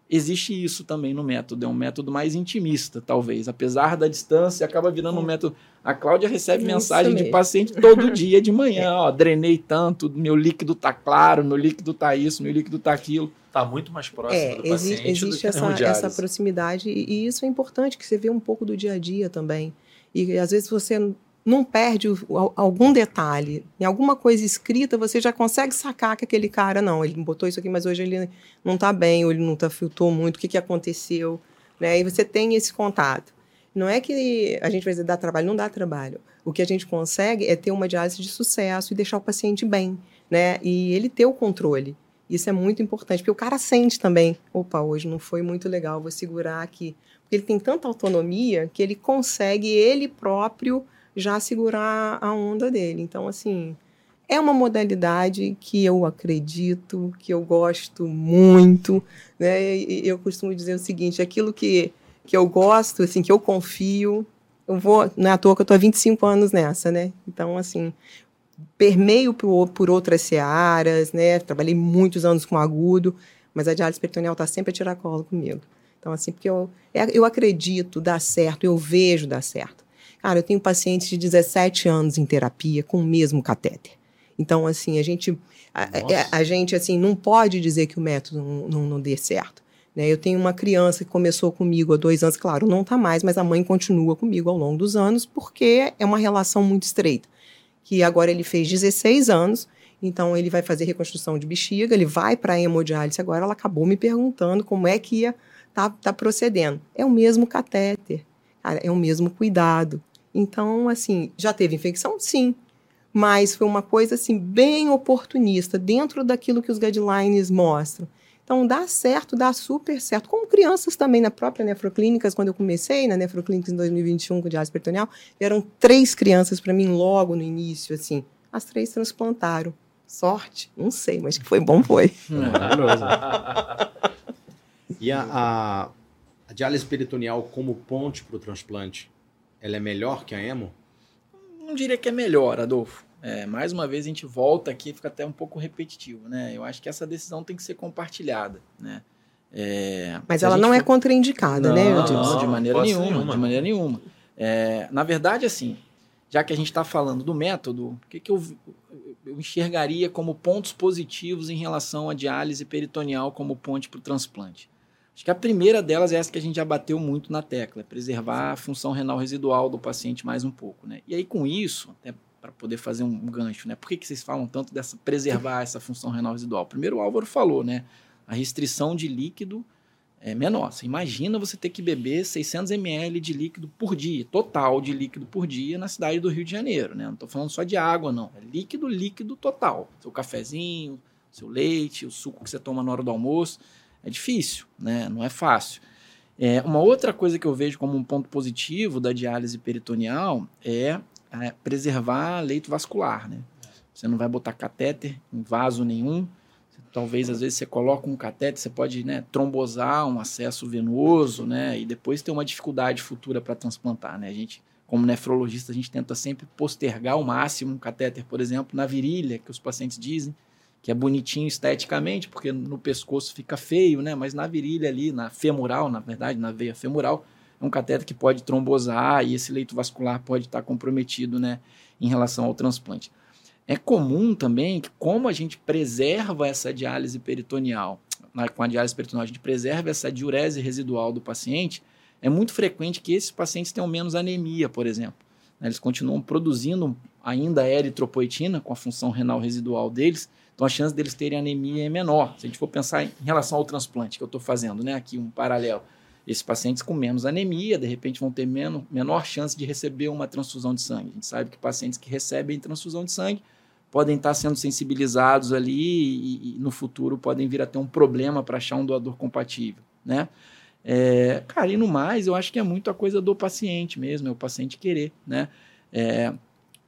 existe isso também no método. É um método mais intimista, talvez. Apesar da distância, acaba virando um é. método. A Cláudia recebe isso mensagem mesmo. de paciente todo dia de manhã. Ó, drenei tanto, meu líquido tá claro, meu líquido tá isso, meu líquido tá aquilo. Tá muito mais próximo é, do existe, paciente existe essa, essa proximidade e isso é importante que você vê um pouco do dia a dia também. E às vezes você não perde o, algum detalhe. Em alguma coisa escrita, você já consegue sacar que aquele cara, não, ele botou isso aqui, mas hoje ele não está bem, ou ele não tá, filtrou muito, o que, que aconteceu. Né? E você tem esse contato. Não é que a gente vai dizer dá trabalho, não dá trabalho. O que a gente consegue é ter uma diálise de sucesso e deixar o paciente bem, né? E ele ter o controle. Isso é muito importante, porque o cara sente também, opa, hoje não foi muito legal, vou segurar aqui. Porque ele tem tanta autonomia que ele consegue ele próprio já segurar a onda dele. Então, assim, é uma modalidade que eu acredito, que eu gosto muito, né? E eu costumo dizer o seguinte, aquilo que, que eu gosto, assim, que eu confio, eu vou, não é à toa que eu estou há 25 anos nessa, né? Então, assim, permeio por, por outras searas, né? Trabalhei muitos anos com agudo, mas a diálise peritoneal está sempre a tirar cola comigo. Então, assim, porque eu, é, eu acredito dar certo, eu vejo dar certo. Cara, eu tenho pacientes de 17 anos em terapia com o mesmo catéter. Então, assim, a gente, a, a, é, a gente assim, não pode dizer que o método não, não, não dê certo. Né? Eu tenho uma criança que começou comigo há dois anos, claro, não está mais, mas a mãe continua comigo ao longo dos anos, porque é uma relação muito estreita. Que agora ele fez 16 anos, então ele vai fazer reconstrução de bexiga, ele vai para a hemodiálise agora. Ela acabou me perguntando como é que ia tá, tá procedendo. É o mesmo catéter, cara, é o mesmo cuidado. Então, assim, já teve infecção? Sim. Mas foi uma coisa assim bem oportunista, dentro daquilo que os guidelines mostram. Então dá certo, dá super certo. Com crianças também na própria Nefroclínicas, quando eu comecei na Nefroclínicas em 2021 com diálise peritoneal, eram três crianças para mim logo no início, assim. As três transplantaram. Sorte? Não sei, mas que foi bom foi. Maravilhoso. e a, a, a diálise peritoneal como ponte para o transplante, ela é melhor que a hemo? Não diria que é melhor, Adolfo. É, mais uma vez a gente volta aqui, fica até um pouco repetitivo, né? Eu acho que essa decisão tem que ser compartilhada, né? É, Mas ela não é for... é contraindicada, né, não, né? Não, de maneira nenhuma, nenhuma, de maneira nenhuma. É, na verdade, assim, já que a gente está falando do método, o que, que eu, eu enxergaria como pontos positivos em relação à diálise peritoneal como ponte para o transplante? Acho que a primeira delas é essa que a gente já bateu muito na tecla, é preservar a função renal residual do paciente mais um pouco, né? E aí com isso, até para poder fazer um, gancho, né? Por que, que vocês falam tanto dessa preservar essa função renal residual? Primeiro, o Álvaro falou, né? A restrição de líquido é menor. Você imagina você ter que beber 600 ml de líquido por dia, total de líquido por dia na cidade do Rio de Janeiro, né? Não estou falando só de água, não. É líquido, líquido total. Seu cafezinho, seu leite, o suco que você toma na hora do almoço. É difícil, né? Não é fácil. É, uma outra coisa que eu vejo como um ponto positivo da diálise peritoneal é é, preservar leito vascular, né? Você não vai botar catéter em vaso nenhum. Talvez às vezes você coloca um catéter, você pode né, trombosar um acesso venoso, né? E depois ter uma dificuldade futura para transplantar, né? A gente, como nefrologista, a gente tenta sempre postergar ao máximo um catéter, por exemplo, na virilha, que os pacientes dizem que é bonitinho esteticamente, porque no pescoço fica feio, né? Mas na virilha ali, na femoral, na verdade, na veia femoral, é um cateter que pode trombosar e esse leito vascular pode estar comprometido né, em relação ao transplante. É comum também que, como a gente preserva essa diálise peritoneal, com a diálise peritoneal, a gente preserva essa diurese residual do paciente, é muito frequente que esses pacientes tenham menos anemia, por exemplo. Né, eles continuam produzindo ainda eritropoetina com a função renal residual deles, então a chance deles terem anemia é menor. Se a gente for pensar em relação ao transplante que eu estou fazendo, né, aqui um paralelo. Esses pacientes com menos anemia, de repente, vão ter menor, menor chance de receber uma transfusão de sangue. A gente sabe que pacientes que recebem transfusão de sangue podem estar sendo sensibilizados ali e, e no futuro podem vir a ter um problema para achar um doador compatível, né? É, cara, e no mais, eu acho que é muito a coisa do paciente mesmo, é o paciente querer, né? É,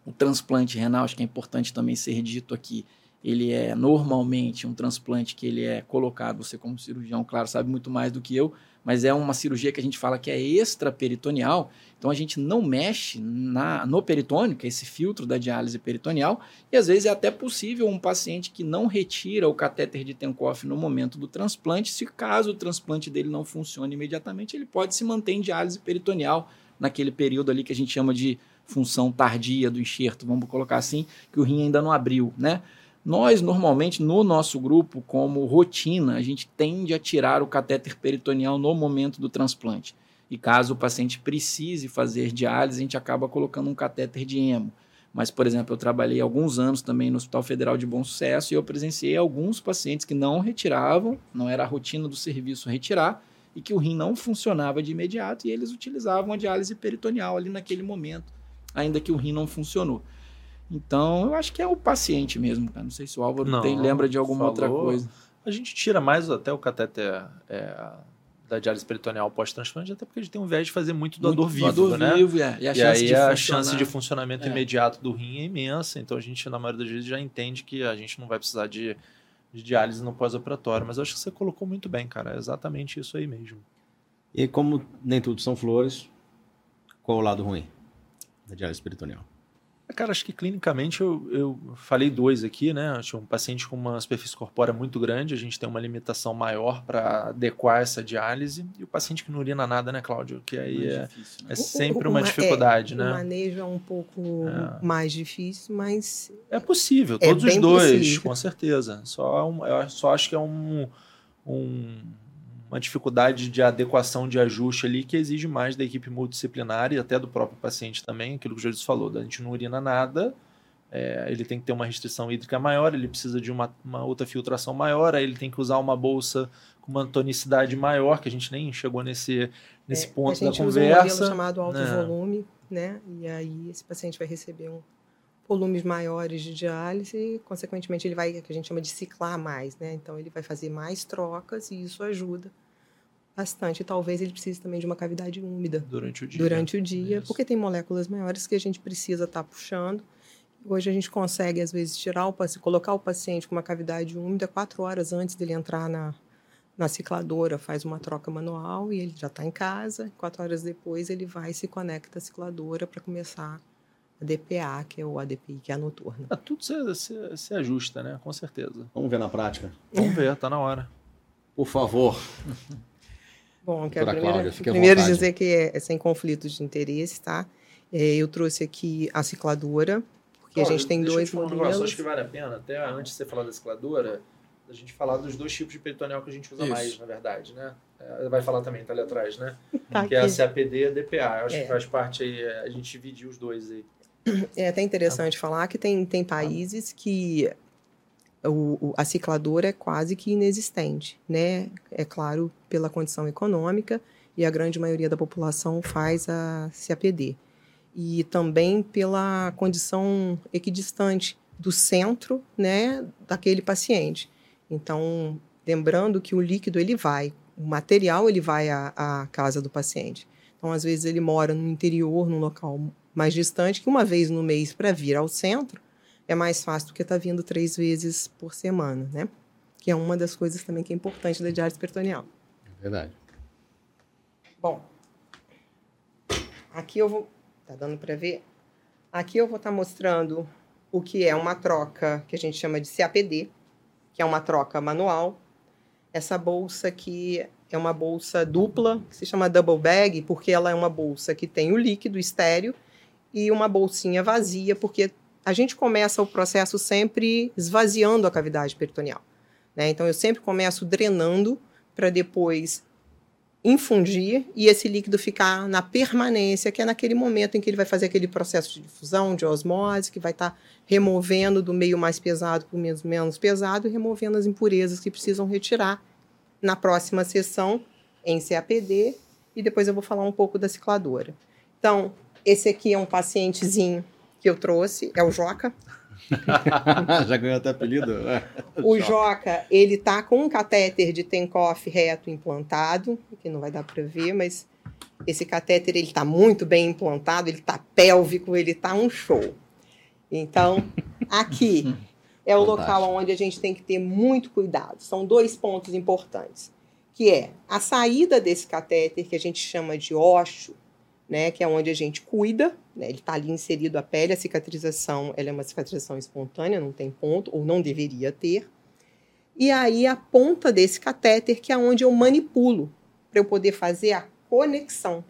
o transplante renal, acho que é importante também ser dito aqui, ele é normalmente um transplante que ele é colocado, você como cirurgião, claro, sabe muito mais do que eu, mas é uma cirurgia que a gente fala que é extraperitoneal, então a gente não mexe na, no peritônio, que é esse filtro da diálise peritoneal, e às vezes é até possível um paciente que não retira o catéter de Tenkoff no momento do transplante, se caso o transplante dele não funcione imediatamente, ele pode se manter em diálise peritoneal naquele período ali que a gente chama de função tardia do enxerto, vamos colocar assim, que o rim ainda não abriu, né? Nós, normalmente, no nosso grupo, como rotina, a gente tende a tirar o catéter peritoneal no momento do transplante. E caso o paciente precise fazer diálise, a gente acaba colocando um catéter de hemo. Mas, por exemplo, eu trabalhei alguns anos também no Hospital Federal de Bom Sucesso e eu presenciei alguns pacientes que não retiravam, não era a rotina do serviço retirar, e que o rim não funcionava de imediato e eles utilizavam a diálise peritoneal ali naquele momento, ainda que o rim não funcionou. Então, eu acho que é o paciente mesmo, cara. Não sei se o Álvaro Não, tem, lembra de alguma outra falou. coisa. A gente tira mais até o catéter é, da diálise peritoneal pós-transplante, até porque a gente tem um viés de fazer muito doador Muito vivo, doador né? vivo, é. E a E chance aí de a chance de funcionamento É. imediato do rim é imensa, então a gente, na maioria das vezes, já entende que a gente não vai precisar de, de diálise no pós-operatório. Mas eu acho que você colocou muito bem, cara. É exatamente isso aí mesmo. E como nem tudo são flores, qual o lado ruim da diálise peritoneal? Cara, acho que clinicamente eu, eu falei dois aqui, né? Tinha um paciente com uma superfície corpórea muito grande, a gente tem uma limitação maior para adequar essa diálise, e o paciente que não urina nada, né, Cláudio? Que aí é, difícil, né? é O- sempre o- uma ma- dificuldade, O né? manejo é um pouco É. mais difícil, mas É possível, É todos os dois, possível. com certeza. Só, um- eu só acho que é um, um- uma dificuldade de adequação de ajuste ali que exige mais da equipe multidisciplinar e até do próprio paciente também, aquilo que o Jesus falou, da gente não urina nada, é, ele tem que ter uma restrição hídrica maior, ele precisa de uma, uma outra filtração maior, aí ele tem que usar uma bolsa com uma tonicidade maior, que a gente nem chegou nesse, nesse é, ponto a gente da usa um modelo conversa. chamado alto né? volume, né? E aí esse paciente vai receber um volumes maiores de diálise e, consequentemente, ele vai, que a gente chama de ciclar mais, né? Então, ele vai fazer mais trocas e isso ajuda bastante. E talvez ele precise também de uma cavidade úmida durante o dia. durante o dia, Isso. porque tem moléculas maiores que a gente precisa estar puxando. Hoje a gente consegue, às vezes, tirar o paciente, colocar o paciente com uma cavidade úmida quatro horas antes dele entrar na, na cicladora, faz uma troca manual e ele já está em casa. Quatro horas depois ele vai e se conecta à cicladora para começar a DPA, que é o ADPI, que é a noturna. Ah, tudo se, se, se ajusta, né? Com certeza. Vamos ver na prática. Vamos ver, tá na hora. Por favor. Bom, quero Doutora primeiro, Cláudia, primeiro dizer que é, é sem conflitos de interesse, tá? É, eu trouxe aqui a cicladora, porque a gente tem Deixa eu dois te falar um negócio, modelos. acho que vale a pena, até antes de você falar da escladora, a gente falar dos dois tipos de peritoneal que a gente usa Isso. mais, na verdade, né? É, vai falar também, tá ali atrás, né? Tá que é a aqui. CAPD e a DPA. Eu acho É. que faz parte aí, é, a gente dividir os dois aí. É até interessante falar que tem, tem países que o, a cicladora é quase que inexistente, né? É claro, pela condição econômica, e a grande maioria da população faz a CAPD. E também pela condição equidistante do centro, né, daquele paciente. Então, lembrando que o líquido ele vai, o material ele vai à, à casa do paciente. Então, às vezes ele mora no interior, num local mais distante, que uma vez no mês para vir ao centro é mais fácil do que estar vindo três vezes por semana, né? Que é uma das coisas também que é importante da diálise peritoneal. Verdade. Bom, aqui eu vou. Tá dando para ver? Aqui eu vou estar mostrando o que é uma troca que a gente chama de CAPD, que é uma troca manual. Essa bolsa aqui é uma bolsa dupla, que se chama double bag, porque ela é uma bolsa que tem o líquido estéreo e uma bolsinha vazia, porque a gente começa o processo sempre esvaziando a cavidade peritoneal. né? Então eu sempre começo drenando para depois infundir e esse líquido ficar na permanência, que é naquele momento em que ele vai fazer aquele processo de difusão, de osmose, que vai estar removendo do meio mais pesado para o menos, menos pesado e removendo as impurezas que precisam retirar na próxima sessão em CAPD e depois eu vou falar um pouco da cicladora. Então, esse aqui é um pacientezinho que eu trouxe, é o Joca. Já ganhou até apelido? O Joca, ele tá com um catéter de Tenkoff reto implantado, que não vai dar para ver, mas esse catéter ele tá muito bem implantado, ele tá pélvico, ele tá um show. Então, aqui é o Fantástico. local onde a gente tem que ter muito cuidado. São dois pontos importantes, que é a saída desse catéter que a gente chama de ósseo, né, que é onde a gente cuida, né, ele está ali inserido a pele, a cicatrização, ela é uma cicatrização espontânea, não tem ponto, ou não deveria ter. E aí a ponta desse catéter, que é onde eu manipulo, para eu poder fazer a conexão.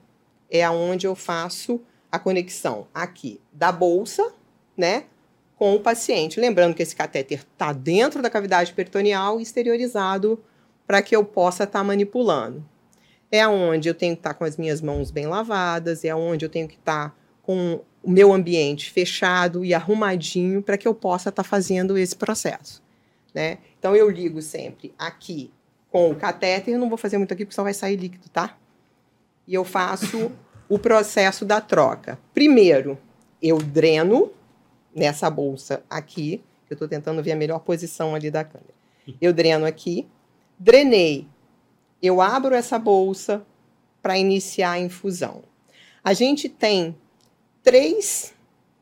É aonde eu faço a conexão aqui da bolsa, né, com o paciente. Lembrando que esse catéter está dentro da cavidade peritoneal e exteriorizado para que eu possa estar manipulando. É onde eu tenho que estar com as minhas mãos bem lavadas, é onde eu tenho que estar com o meu ambiente fechado e arrumadinho para que eu possa estar fazendo esse processo. Né? Então eu ligo sempre aqui com o catéter, eu não vou fazer muito aqui porque só vai sair líquido, tá? E eu faço o processo da troca. Primeiro, eu dreno nessa bolsa aqui, eu estou tentando ver a melhor posição ali da câmera. Eu dreno aqui, drenei, eu abro essa bolsa para iniciar a infusão. A gente tem três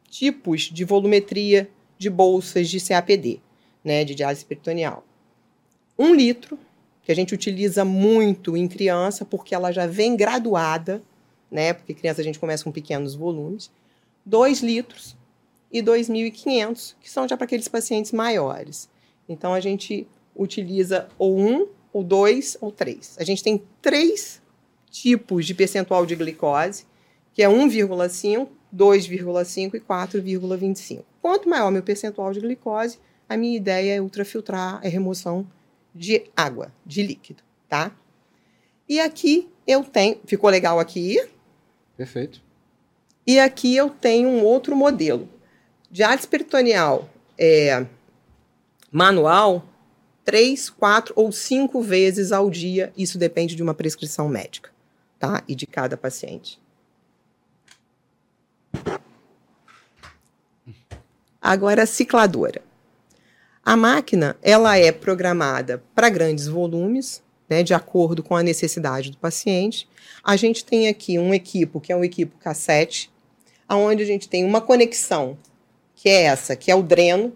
tipos de volumetria de bolsas de CAPD, né, de diálise peritoneal. Um litro, que a gente utiliza muito em criança, porque ela já vem graduada, né, porque criança a gente começa com pequenos volumes. Dois litros e 2.500, que são já para aqueles pacientes maiores. Então, a gente utiliza ou um, ou dois, ou três. A gente tem três tipos de percentual de glicose, que é 1,5, 2,5 e 4,25. Quanto maior meu percentual de glicose, a minha ideia é ultrafiltrar a remoção de água, de líquido, tá? E aqui eu tenho, ficou legal aqui? Perfeito. E aqui eu tenho um outro modelo. Diálise peritoneal é, manual, três, quatro ou cinco vezes ao dia, isso depende de uma prescrição médica, tá? E de cada paciente. Agora, a cicladora. A máquina, ela é programada para grandes volumes, né, de acordo com a necessidade do paciente. A gente tem aqui um equipo, que é um equipo cassete, onde a gente tem uma conexão, que é essa, que é o dreno.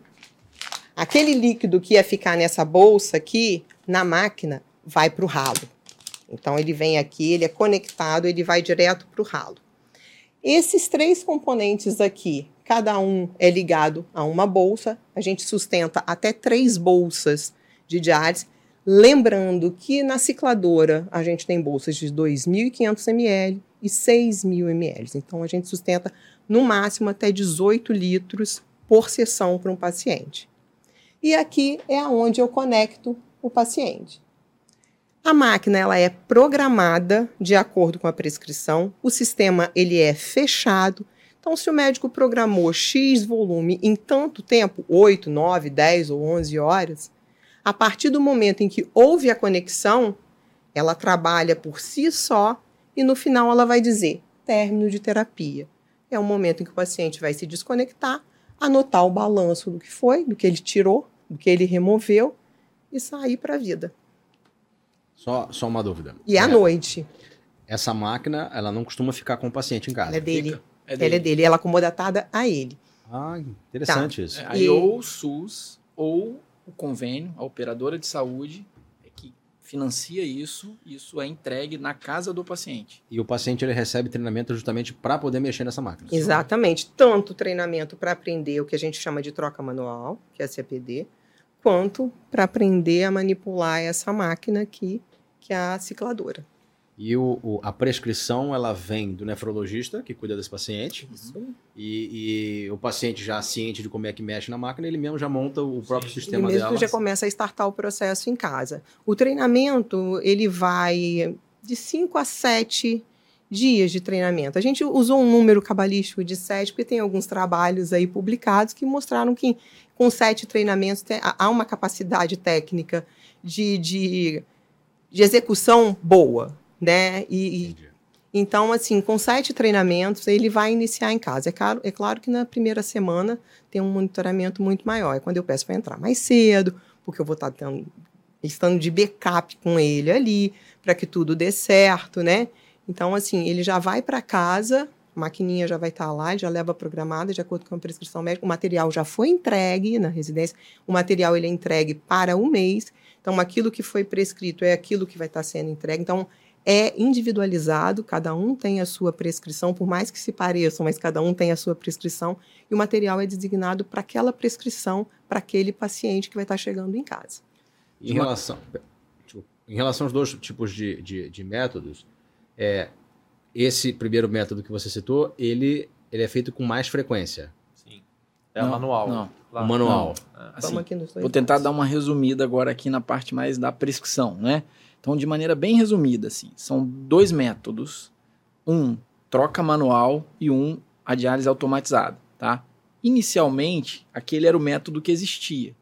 Aquele líquido que ia ficar nessa bolsa aqui, na máquina, vai para o ralo. Então, ele vem aqui, ele é conectado, ele vai direto para o ralo. Esses três componentes aqui, cada um é ligado a uma bolsa, a gente sustenta até três bolsas de diálise. Lembrando que na cicladora a gente tem bolsas de 2.500 ml e 6.000 ml. Então a gente sustenta no máximo até 18 litros por sessão para um paciente. E aqui é onde eu conecto o paciente. A máquina ela é programada de acordo com a prescrição, o sistema ele é fechado. Então, se o médico programou X volume em tanto tempo, 8, 9, 10 ou 11 horas, a partir do momento em que houve a conexão, ela trabalha por si só e no final ela vai dizer término de terapia. É o momento em que o paciente vai se desconectar, anotar o balanço do que foi, do que ele tirou, do que ele removeu e sair para a vida. Só, só uma dúvida. E à É, noite. Essa máquina, ela não costuma ficar com o paciente em casa. Ela é dele. Fica. É Ela é dele. Ela é acomodatada a ele. Ah, interessante isso. É, aí E- ou o SUS ou o convênio, a operadora de saúde, é que financia isso, isso é entregue na casa do paciente. E o paciente ele recebe treinamento justamente para poder mexer nessa máquina. Exatamente. Tanto treinamento para aprender o que a gente chama de troca manual, que é a CPD, quanto para aprender a manipular essa máquina aqui, que é a cicladora. E o, o- a prescrição ela vem do nefrologista que cuida desse paciente. Isso. E, e o paciente já ciente de como é que mexe na máquina, ele mesmo já monta o próprio Sim. Ele sistema mesmo dela. já começa a startar o processo em casa. O treinamento, ele vai de 5 a 7 dias de treinamento. A gente usou um número cabalístico de 7, porque tem alguns trabalhos aí publicados que mostraram que com sete treinamentos tem- há uma capacidade técnica de, de, de execução boa, né? E, e então, assim, com sete treinamentos, ele vai iniciar em casa. É claro, é claro que na primeira semana tem um monitoramento muito maior. É quando eu peço para entrar mais cedo, porque eu vou estar tendo, estando de backup com ele ali, para que tudo dê certo, né? Então, assim, ele já vai para casa, a maquininha já vai estar lá, ele já leva programada de acordo com a prescrição médica. O material já foi entregue na residência, o material ele é entregue para um mês. Então, aquilo que foi prescrito é aquilo que vai estar sendo entregue. Então, é individualizado, cada um tem a sua prescrição, por mais que se pareçam, mas cada um tem a sua prescrição, e o material é designado para aquela prescrição, para aquele paciente que vai estar chegando em casa. Em relação, em relação aos dois tipos de, de, de métodos, é, esse primeiro método que você citou, ele, ele é feito com mais frequência. Sim. É Não, manual. não. Lá. o manual. É. Assim, Vou tentar dar uma resumida agora aqui na parte mais da prescrição, né? Então, de maneira bem resumida, assim, são dois métodos. Um, troca manual e um, a diálise automatizada, tá? Inicialmente, aquele era o método que existia.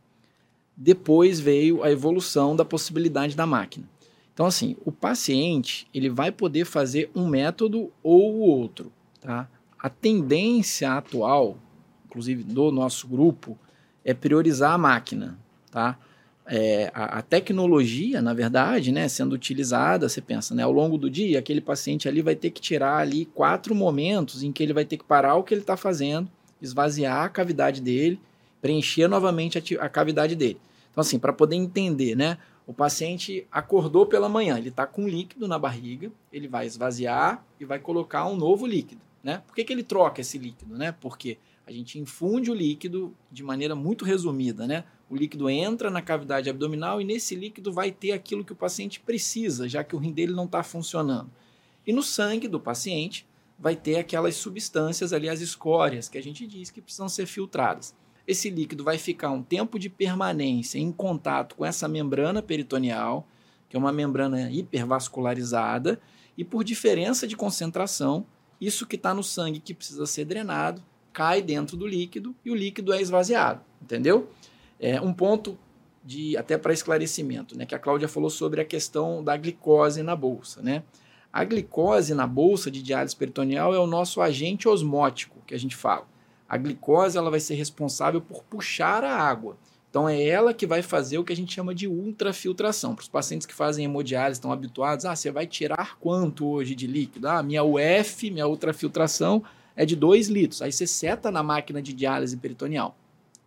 Depois veio a evolução da possibilidade da máquina. Então, assim, o paciente ele vai poder fazer um método ou o outro, tá? A tendência atual, inclusive do nosso grupo, é priorizar a máquina, tá? É, a, a, tecnologia, na verdade, né, sendo utilizada, você pensa, né, ao longo do dia, aquele paciente ali vai ter que tirar ali quatro momentos em que ele vai ter que parar o que ele está fazendo, esvaziar a cavidade dele, preencher novamente a, a cavidade dele. Então, assim, para poder entender, né, o paciente acordou pela manhã, ele está com líquido na barriga, ele vai esvaziar e vai colocar um novo líquido, né? Por que, que ele troca esse líquido, né? Porque a gente infunde o líquido de maneira muito resumida, né? O líquido entra na cavidade abdominal e nesse líquido vai ter aquilo que o paciente precisa, já que o rim dele não está funcionando. E no sangue do paciente vai ter aquelas substâncias ali, as escórias, que a gente diz que precisam ser filtradas. Esse líquido vai ficar um tempo de permanência em contato com essa membrana peritoneal, que é uma membrana hipervascularizada, e por diferença de concentração, isso que está no sangue que precisa ser drenado cai dentro do líquido e o líquido é esvaziado, entendeu? É um ponto de até para esclarecimento, né, que a Cláudia falou sobre a questão da glicose na bolsa, né? A glicose na bolsa de diálise peritoneal é o nosso agente osmótico, que a gente fala. A glicose ela vai ser responsável por puxar a água. Então é ela que vai fazer o que a gente chama de ultrafiltração. Para os pacientes que fazem hemodiálise estão habituados, ah, você vai tirar quanto hoje de líquido? Ah, minha UF, minha ultrafiltração é de 2 litros. Aí você seta na máquina de diálise peritoneal.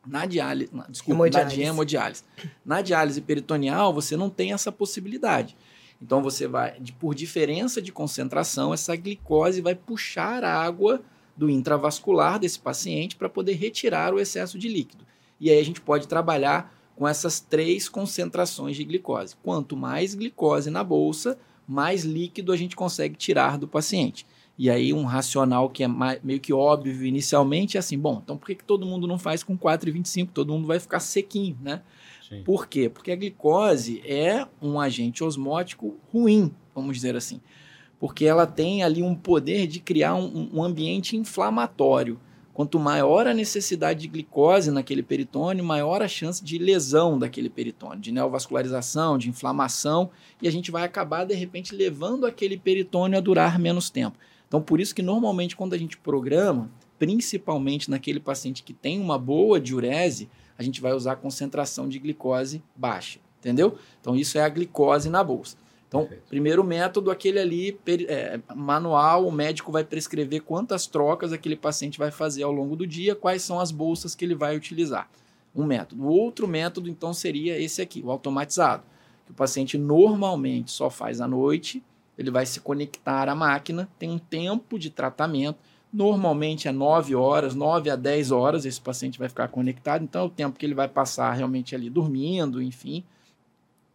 Na diálise, na, desculpa, hemodiálise. na hemodiálise. Na diálise peritoneal, você não tem essa possibilidade. Então você vai, por diferença de concentração, essa glicose vai puxar a água do intravascular desse paciente para poder retirar o excesso de líquido. E aí a gente pode trabalhar com essas três concentrações de glicose. Quanto mais glicose na bolsa, mais líquido a gente consegue tirar do paciente. E aí um racional que é meio que óbvio inicialmente é assim, bom, então por que, que todo mundo não faz com 4,25? Todo mundo vai ficar sequinho, né? Sim. Por quê? Porque a glicose é um agente osmótico ruim, vamos dizer assim. Porque ela tem ali um poder de criar um, um ambiente inflamatório. Quanto maior a necessidade de glicose naquele peritônio, maior a chance de lesão daquele peritônio, de neovascularização, de inflamação, e a gente vai acabar, de repente, levando aquele peritônio a durar menos tempo. Então, por isso que normalmente quando a gente programa, principalmente naquele paciente que tem uma boa diurese, a gente vai usar concentração de glicose baixa, entendeu? Então, isso é a glicose na bolsa. Então, Perfeito. primeiro método, aquele ali é, manual, o médico vai prescrever quantas trocas aquele paciente vai fazer ao longo do dia, quais são as bolsas que ele vai utilizar. Um método. O outro método, então, seria esse aqui, o automatizado, que o paciente normalmente só faz à noite, ele vai se conectar à máquina, tem um tempo de tratamento, normalmente é 9 horas, 9 a 10 horas, esse paciente vai ficar conectado, então é o tempo que ele vai passar realmente ali dormindo, enfim.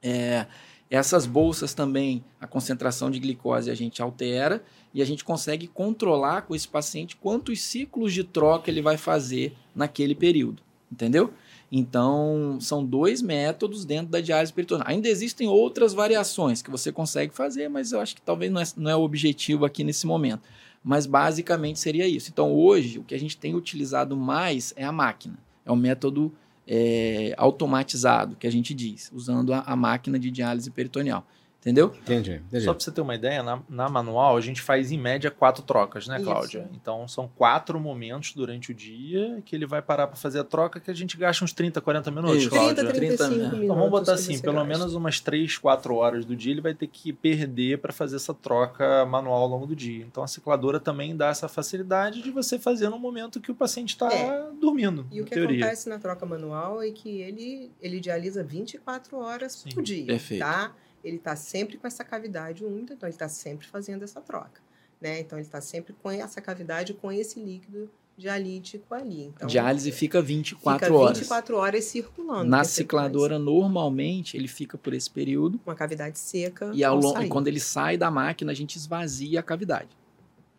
É, essas bolsas também, a concentração de glicose a gente altera e a gente consegue controlar com esse paciente quantos ciclos de troca ele vai fazer naquele período, entendeu? Então, são dois métodos dentro da diálise peritoneal. Ainda existem outras variações que você consegue fazer, mas eu acho que talvez não é, não é o objetivo aqui nesse momento. Mas basicamente seria isso. Então, hoje, o que a gente tem utilizado mais é a máquina. É o método é, automatizado, que a gente diz, usando a, a máquina de diálise peritoneal. Entendeu? Entendi. entendi. Só para você ter uma ideia, na, na, manual a gente faz em média quatro trocas, né, Cláudia? Isso. Então são quatro momentos durante o dia que ele vai parar para fazer a troca que a gente gasta uns 30, 40 minutos, Isso. Cláudia. 30, 35 minutos. Então vamos botar assim, pelo gasta. menos umas 3, 4 horas do dia ele vai ter que perder para fazer essa troca manual ao longo do dia. Então a cicladora também dá essa facilidade de você fazer no momento que o paciente está é. dormindo. E o que teoria. acontece na troca manual é que ele, ele dialisa 24 horas Sim. por dia. Perfeito. Tá? Ele está sempre com essa cavidade úmida, então ele está sempre fazendo essa troca. Né? Então ele está sempre com essa cavidade, com esse líquido dialítico ali. Então, Diálise fica 24 fica horas. 24 horas circulando. Na cicladora, normalmente, ele fica por esse período. Uma cavidade seca. E, ao long... e quando ele sai da máquina, a gente esvazia a cavidade.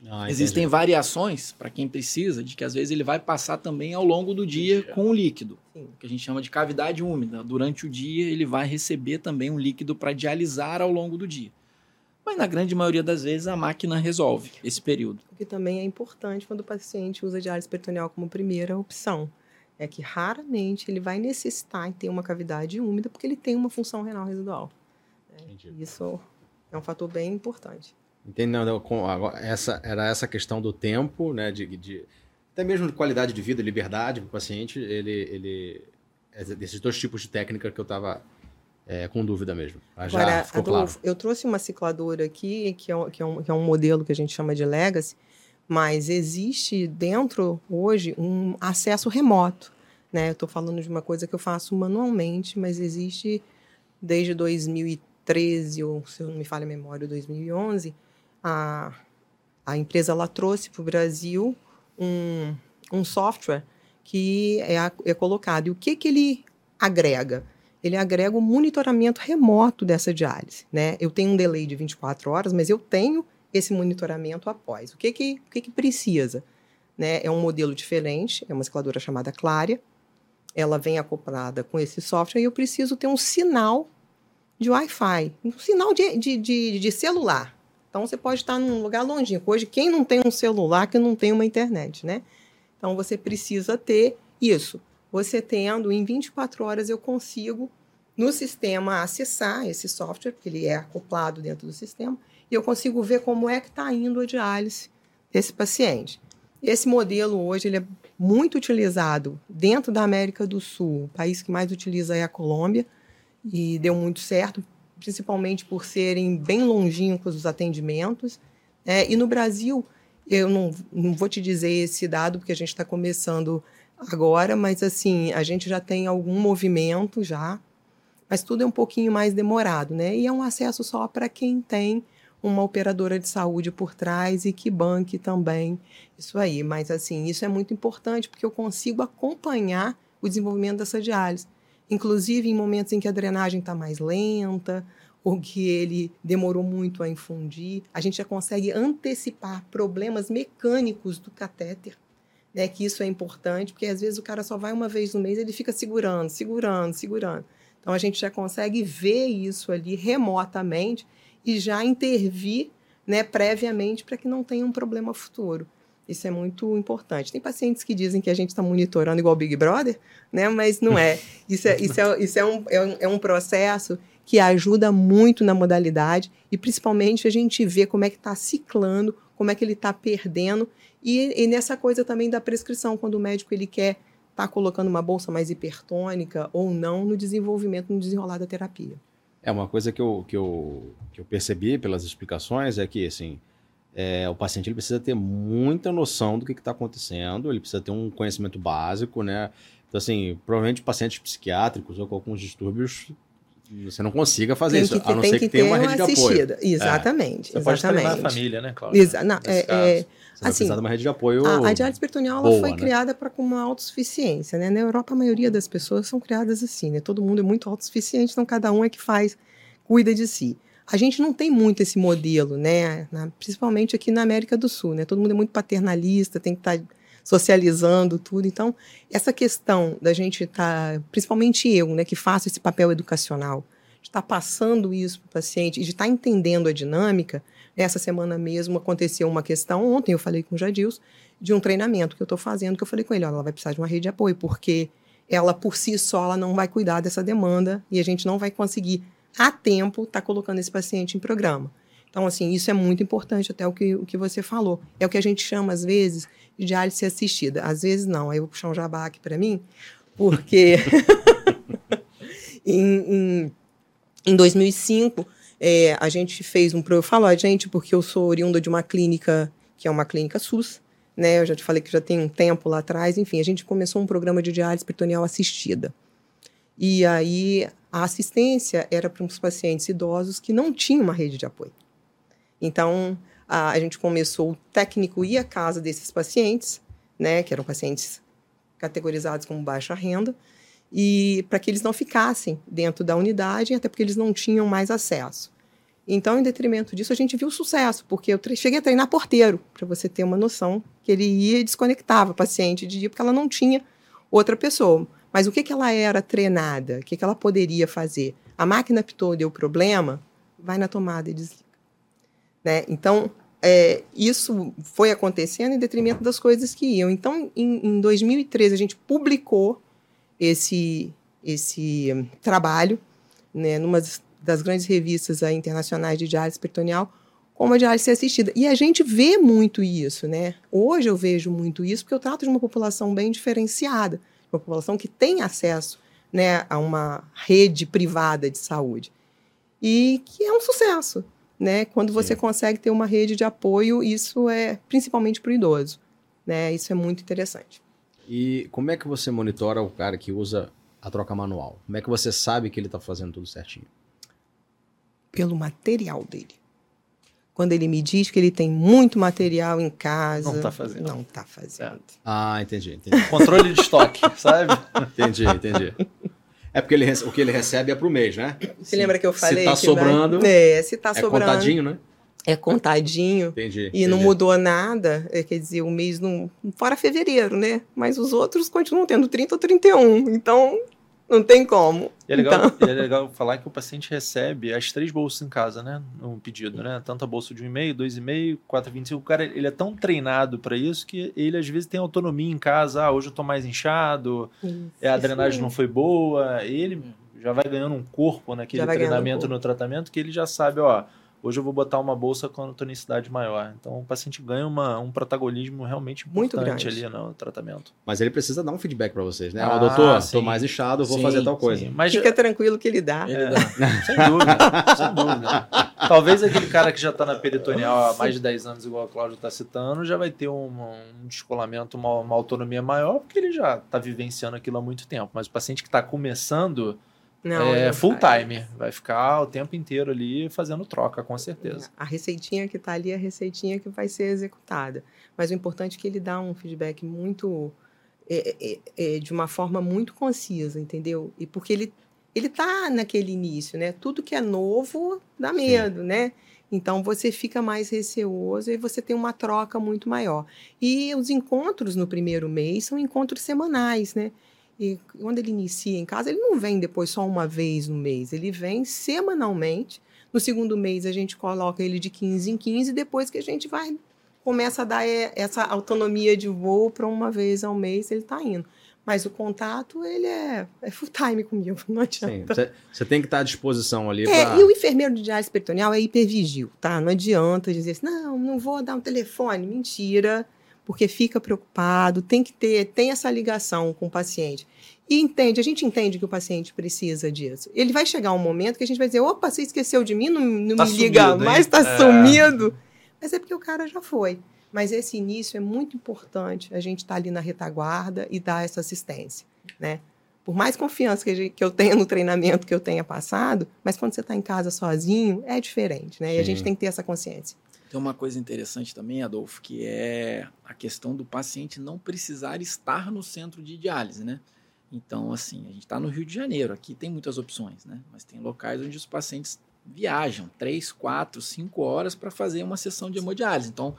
Ah, Existem variações para quem precisa, de que às vezes ele vai passar também ao longo do dia com o líquido, Sim. que a gente chama de cavidade úmida. Durante o dia ele vai receber também um líquido para dialisar ao longo do dia. Mas na grande maioria das vezes a máquina resolve esse período. O que também é importante quando o paciente usa diálise peritoneal como primeira opção. É que raramente ele vai necessitar ter uma cavidade úmida porque ele tem uma função renal residual. É, isso é um fator bem importante. Entendendo? Essa, era essa questão do tempo, né? De, de até mesmo de qualidade de vida, liberdade para o paciente. Ele, ele, esses dois tipos de técnica que eu estava é, com dúvida mesmo. Já Agora, ficou Adolfo, claro. eu trouxe uma cicladora aqui, que é, que, é um, que é um modelo que a gente chama de Legacy, mas existe dentro, hoje, um acesso remoto. Né? Eu estou falando de uma coisa que eu faço manualmente, mas existe desde 2013, ou se eu não me falha a memória, 2011, a, a empresa ela trouxe para o Brasil um, um software que é, é colocado. E o que, que ele agrega? Ele agrega o monitoramento remoto dessa diálise. Né? Eu tenho um delay de 24 horas, mas eu tenho esse monitoramento após. O que, que, o que, que precisa? Né? É um modelo diferente, é uma escaladora chamada Claria. Ela vem acoplada com esse software e eu preciso ter um sinal de Wi-Fi, um sinal de, de, de, de celular. Então você pode estar num lugar longínquo. Hoje, quem não tem um celular que não tem uma internet, né? Então você precisa ter isso. Você tendo, em 24 horas eu consigo no sistema acessar esse software, porque ele é acoplado dentro do sistema, e eu consigo ver como é que está indo a diálise desse paciente. Esse modelo hoje ele é muito utilizado dentro da América do Sul. O país que mais utiliza é a Colômbia e deu muito certo, principalmente por serem bem longínquos os atendimentos. É, e no Brasil, eu não, não vou te dizer esse dado, porque a gente está começando agora, mas assim, a gente já tem algum movimento já, mas tudo é um pouquinho mais demorado, né? E é um acesso só para quem tem uma operadora de saúde por trás e que banque também isso aí. Mas assim, isso é muito importante porque eu consigo acompanhar o desenvolvimento dessa diálise inclusive em momentos em que a drenagem está mais lenta ou que ele demorou muito a infundir, a gente já consegue antecipar problemas mecânicos do catéter, né? Que isso é importante, porque às vezes o cara só vai uma vez no mês, ele fica segurando, segurando, segurando. Então a gente já consegue ver isso ali remotamente e já intervir, né, previamente para que não tenha um problema futuro. Isso é muito importante. Tem pacientes que dizem que a gente está monitorando igual Big Brother, né? mas não é. Isso é, isso é, isso é, um, é, um, é um processo que ajuda muito na modalidade e principalmente a gente vê como é que está ciclando, como é que ele está perdendo e, e, nessa coisa também da prescrição, quando o médico ele quer estar tá colocando uma bolsa mais hipertônica ou não no desenvolvimento, no desenrolar da terapia. É uma coisa que eu, que eu, que eu percebi pelas explicações é que, assim, é, o paciente ele precisa ter muita noção do que está acontecendo, ele precisa ter um conhecimento básico, né? Então, assim, provavelmente pacientes psiquiátricos ou com alguns distúrbios você não consiga fazer tem isso, que, a não ser que, que tenha uma rede de apoio. Exatamente, é. Você exatamente. pode a família, né, Cláudia? Exa não, é, é, você assim, de uma rede de apoio A, a diálise peritoneal boa, foi né? criada para com uma autossuficiência, né? Na Europa, a maioria das pessoas são criadas assim, né? Todo mundo é muito autossuficiente, então cada um é que faz, cuida de si. A gente não tem muito esse modelo, né? Na, principalmente aqui na América do Sul, né? Todo mundo é muito paternalista, tem que estar tá socializando tudo. Então, essa questão da gente estar, tá, principalmente eu, né, que faço esse papel educacional, de estar tá passando isso para o paciente e de estar tá entendendo a dinâmica. Essa semana mesmo aconteceu uma questão, ontem eu falei com o Jadils, de um treinamento que eu estou fazendo, que eu falei com ele, ela vai precisar de uma rede de apoio, porque ela por si só ela não vai cuidar dessa demanda e a gente não vai conseguir a tempo está colocando esse paciente em programa. Então, assim, isso é muito importante, até o que, o que você falou. É o que a gente chama, às vezes, de diálise assistida. Às vezes, não. Aí eu vou puxar um jabá aqui para mim, porque em, em, em 2005, é, a gente fez um... Eu falo a gente porque eu sou oriunda de uma clínica, que é uma clínica SUS, né? Eu já te falei que já tem um tempo lá atrás. Enfim, a gente começou um programa de diálise peritoneal assistida. E aí a assistência era para os pacientes idosos que não tinham uma rede de apoio. Então, a, a gente começou, o técnico ia à casa desses pacientes, né, que eram pacientes categorizados como baixa renda, e para que eles não ficassem dentro da unidade, até porque eles não tinham mais acesso. Então, em detrimento disso, a gente viu sucesso, porque eu cheguei a treinar porteiro, para você ter uma noção, que ele ia e desconectava a paciente de dia, porque ela não tinha outra pessoa. Mas o que, que ela era treinada? O que, que ela poderia fazer? A máquina pitou, deu problema, vai na tomada e desliga. Né? Então, é, isso foi acontecendo em detrimento das coisas que iam. Então, em, em 2013, a gente publicou esse, esse um, trabalho né, numa das grandes revistas aí, internacionais de diálise peritoneal, como a diálise assistida. E a gente vê muito isso, né? Hoje eu vejo muito isso porque eu trato de uma população bem diferenciada, uma população que tem acesso né, a uma rede privada de saúde e que é um sucesso, né? Quando você Sim. consegue ter uma rede de apoio, isso é principalmente para o idoso, né? Isso é muito interessante. E como é que você monitora o cara que usa a troca manual? Como é que você sabe que ele está fazendo tudo certinho? pelo material dele. Quando ele me diz que ele tem muito material em casa. Não está fazendo. Não está fazendo. É. Ah, entendi, entendi. Controle de estoque, sabe? Entendi, entendi. É porque ele, o que ele recebe é para o mês, né? Você lembra que eu falei? Se está sobrando. Vai... É, se está é sobrando. contadinho, né? É contadinho. Entendi. E entendi. não mudou nada. É, quer dizer, o mês não. Fora fevereiro, né? Mas os outros continuam tendo 30 ou 31. Então, não tem como. E é, legal, então... é legal falar que o paciente recebe as três bolsas em casa, né? No pedido, né? Tanto a bolsa de 1,5, 2,5, 4,25. O cara, ele é tão treinado para isso que ele às vezes tem autonomia em casa. Ah, hoje eu tô mais inchado, isso, a drenagem não foi boa. Ele já vai ganhando um corpo naquele treinamento um no tratamento que ele já sabe, ó Hoje eu vou botar uma bolsa com tonicidade maior. Então o paciente ganha uma, um protagonismo realmente importante ali no tratamento. Mas ele precisa dar um feedback para vocês, né? Ah, doutor, estou mais inchado, vou sim, fazer tal coisa. Sim. Mas Fica tranquilo que ele dá. Ele é, dá. sem dúvida, sem dúvida. Talvez aquele cara que já está na peritoneal há mais de 10 anos, igual a Cláudia está citando, já vai ter um, um descolamento, uma, uma autonomia maior, porque ele já está vivenciando aquilo há muito tempo. Mas o paciente que está começando não, é full time. Vai ficar o tempo inteiro ali fazendo troca, com certeza. A receitinha que está ali é a receitinha que vai ser executada. Mas o importante é que ele dá um feedback muito. É, é, é, de uma forma muito concisa, entendeu? E porque ele ele está naquele início, né? Tudo que é novo dá medo, Sim. né? Então você fica mais receoso e você tem uma troca muito maior. E os encontros no primeiro mês são encontros semanais, né? E quando ele inicia em casa, ele não vem depois só uma vez no mês, ele vem semanalmente. No segundo mês, a gente coloca ele de 15 em 15, depois que a gente vai começa a dar essa autonomia de voo para uma vez ao mês, ele está indo. Mas o contato, ele é, é full time comigo, não adianta. Você tem que estar tá à disposição ali. É, pra... e o enfermeiro de diálise peritoneal é hipervigil, tá? Não adianta dizer assim, não, não vou dar um telefone. Mentira porque fica preocupado, tem que ter, tem essa ligação com o paciente. E entende, a gente entende que o paciente precisa disso. Ele vai chegar um momento que a gente vai dizer, opa, você esqueceu de mim, não, não tá me liga mais, está é. sumido. Mas é porque o cara já foi. Mas esse início é muito importante, a gente estar tá ali na retaguarda e dar essa assistência, né? Por mais confiança que, gente, que eu tenha no treinamento que eu tenha passado, mas quando você está em casa sozinho, é diferente, né? Sim. E a gente tem que ter essa consciência. Tem uma coisa interessante também, Adolfo, que é a questão do paciente não precisar estar no centro de diálise, né? Então, assim, a gente está no Rio de Janeiro, aqui tem muitas opções, né? Mas tem locais onde os pacientes viajam três, quatro, cinco horas para fazer uma sessão de hemodiálise. Então,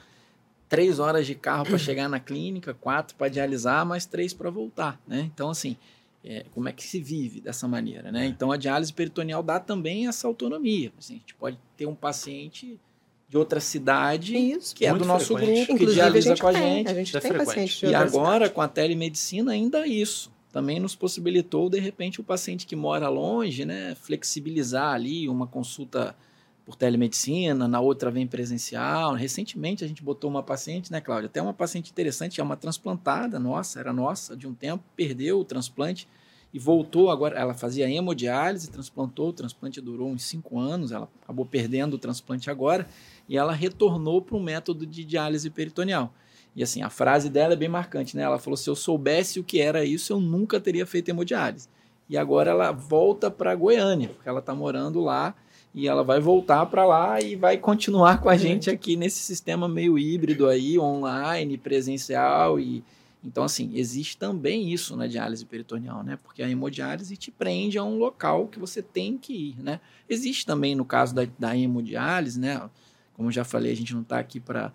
três horas de carro para chegar na clínica, quatro para dialisar, mais três para voltar, né? Então, assim, é, como é que se vive dessa maneira, né? Então, a diálise peritoneal dá também essa autonomia. Assim, a gente pode ter um paciente de outra cidade, Isso, que é do nosso frequente. grupo, que dialisa com a gente. A gente é tem paciente E agora, cidade. com a telemedicina, ainda isso. Também nos possibilitou, de repente, o paciente que mora longe, né, flexibilizar ali uma consulta por telemedicina, na outra vem presencial. Recentemente a gente botou uma paciente, né, Cláudia? Até uma paciente interessante, é uma transplantada nossa, era nossa, de um tempo, perdeu o transplante e voltou agora. Ela fazia hemodiálise, transplantou, o transplante durou uns cinco anos, ela acabou perdendo o transplante agora e ela retornou para um método de diálise peritoneal. E assim, a frase dela é bem marcante, né? Ela falou: se eu soubesse o que era isso, eu nunca teria feito hemodiálise. E agora ela volta para Goiânia, porque ela está morando lá e ela vai voltar para lá e vai continuar com a gente aqui nesse sistema meio híbrido aí, online, presencial e, Então, assim, existe também isso na diálise peritoneal, né? Porque a hemodiálise te prende a um local que você tem que ir, né? Existe também, no caso da, da hemodiálise, né? Como já falei, a gente não está aqui para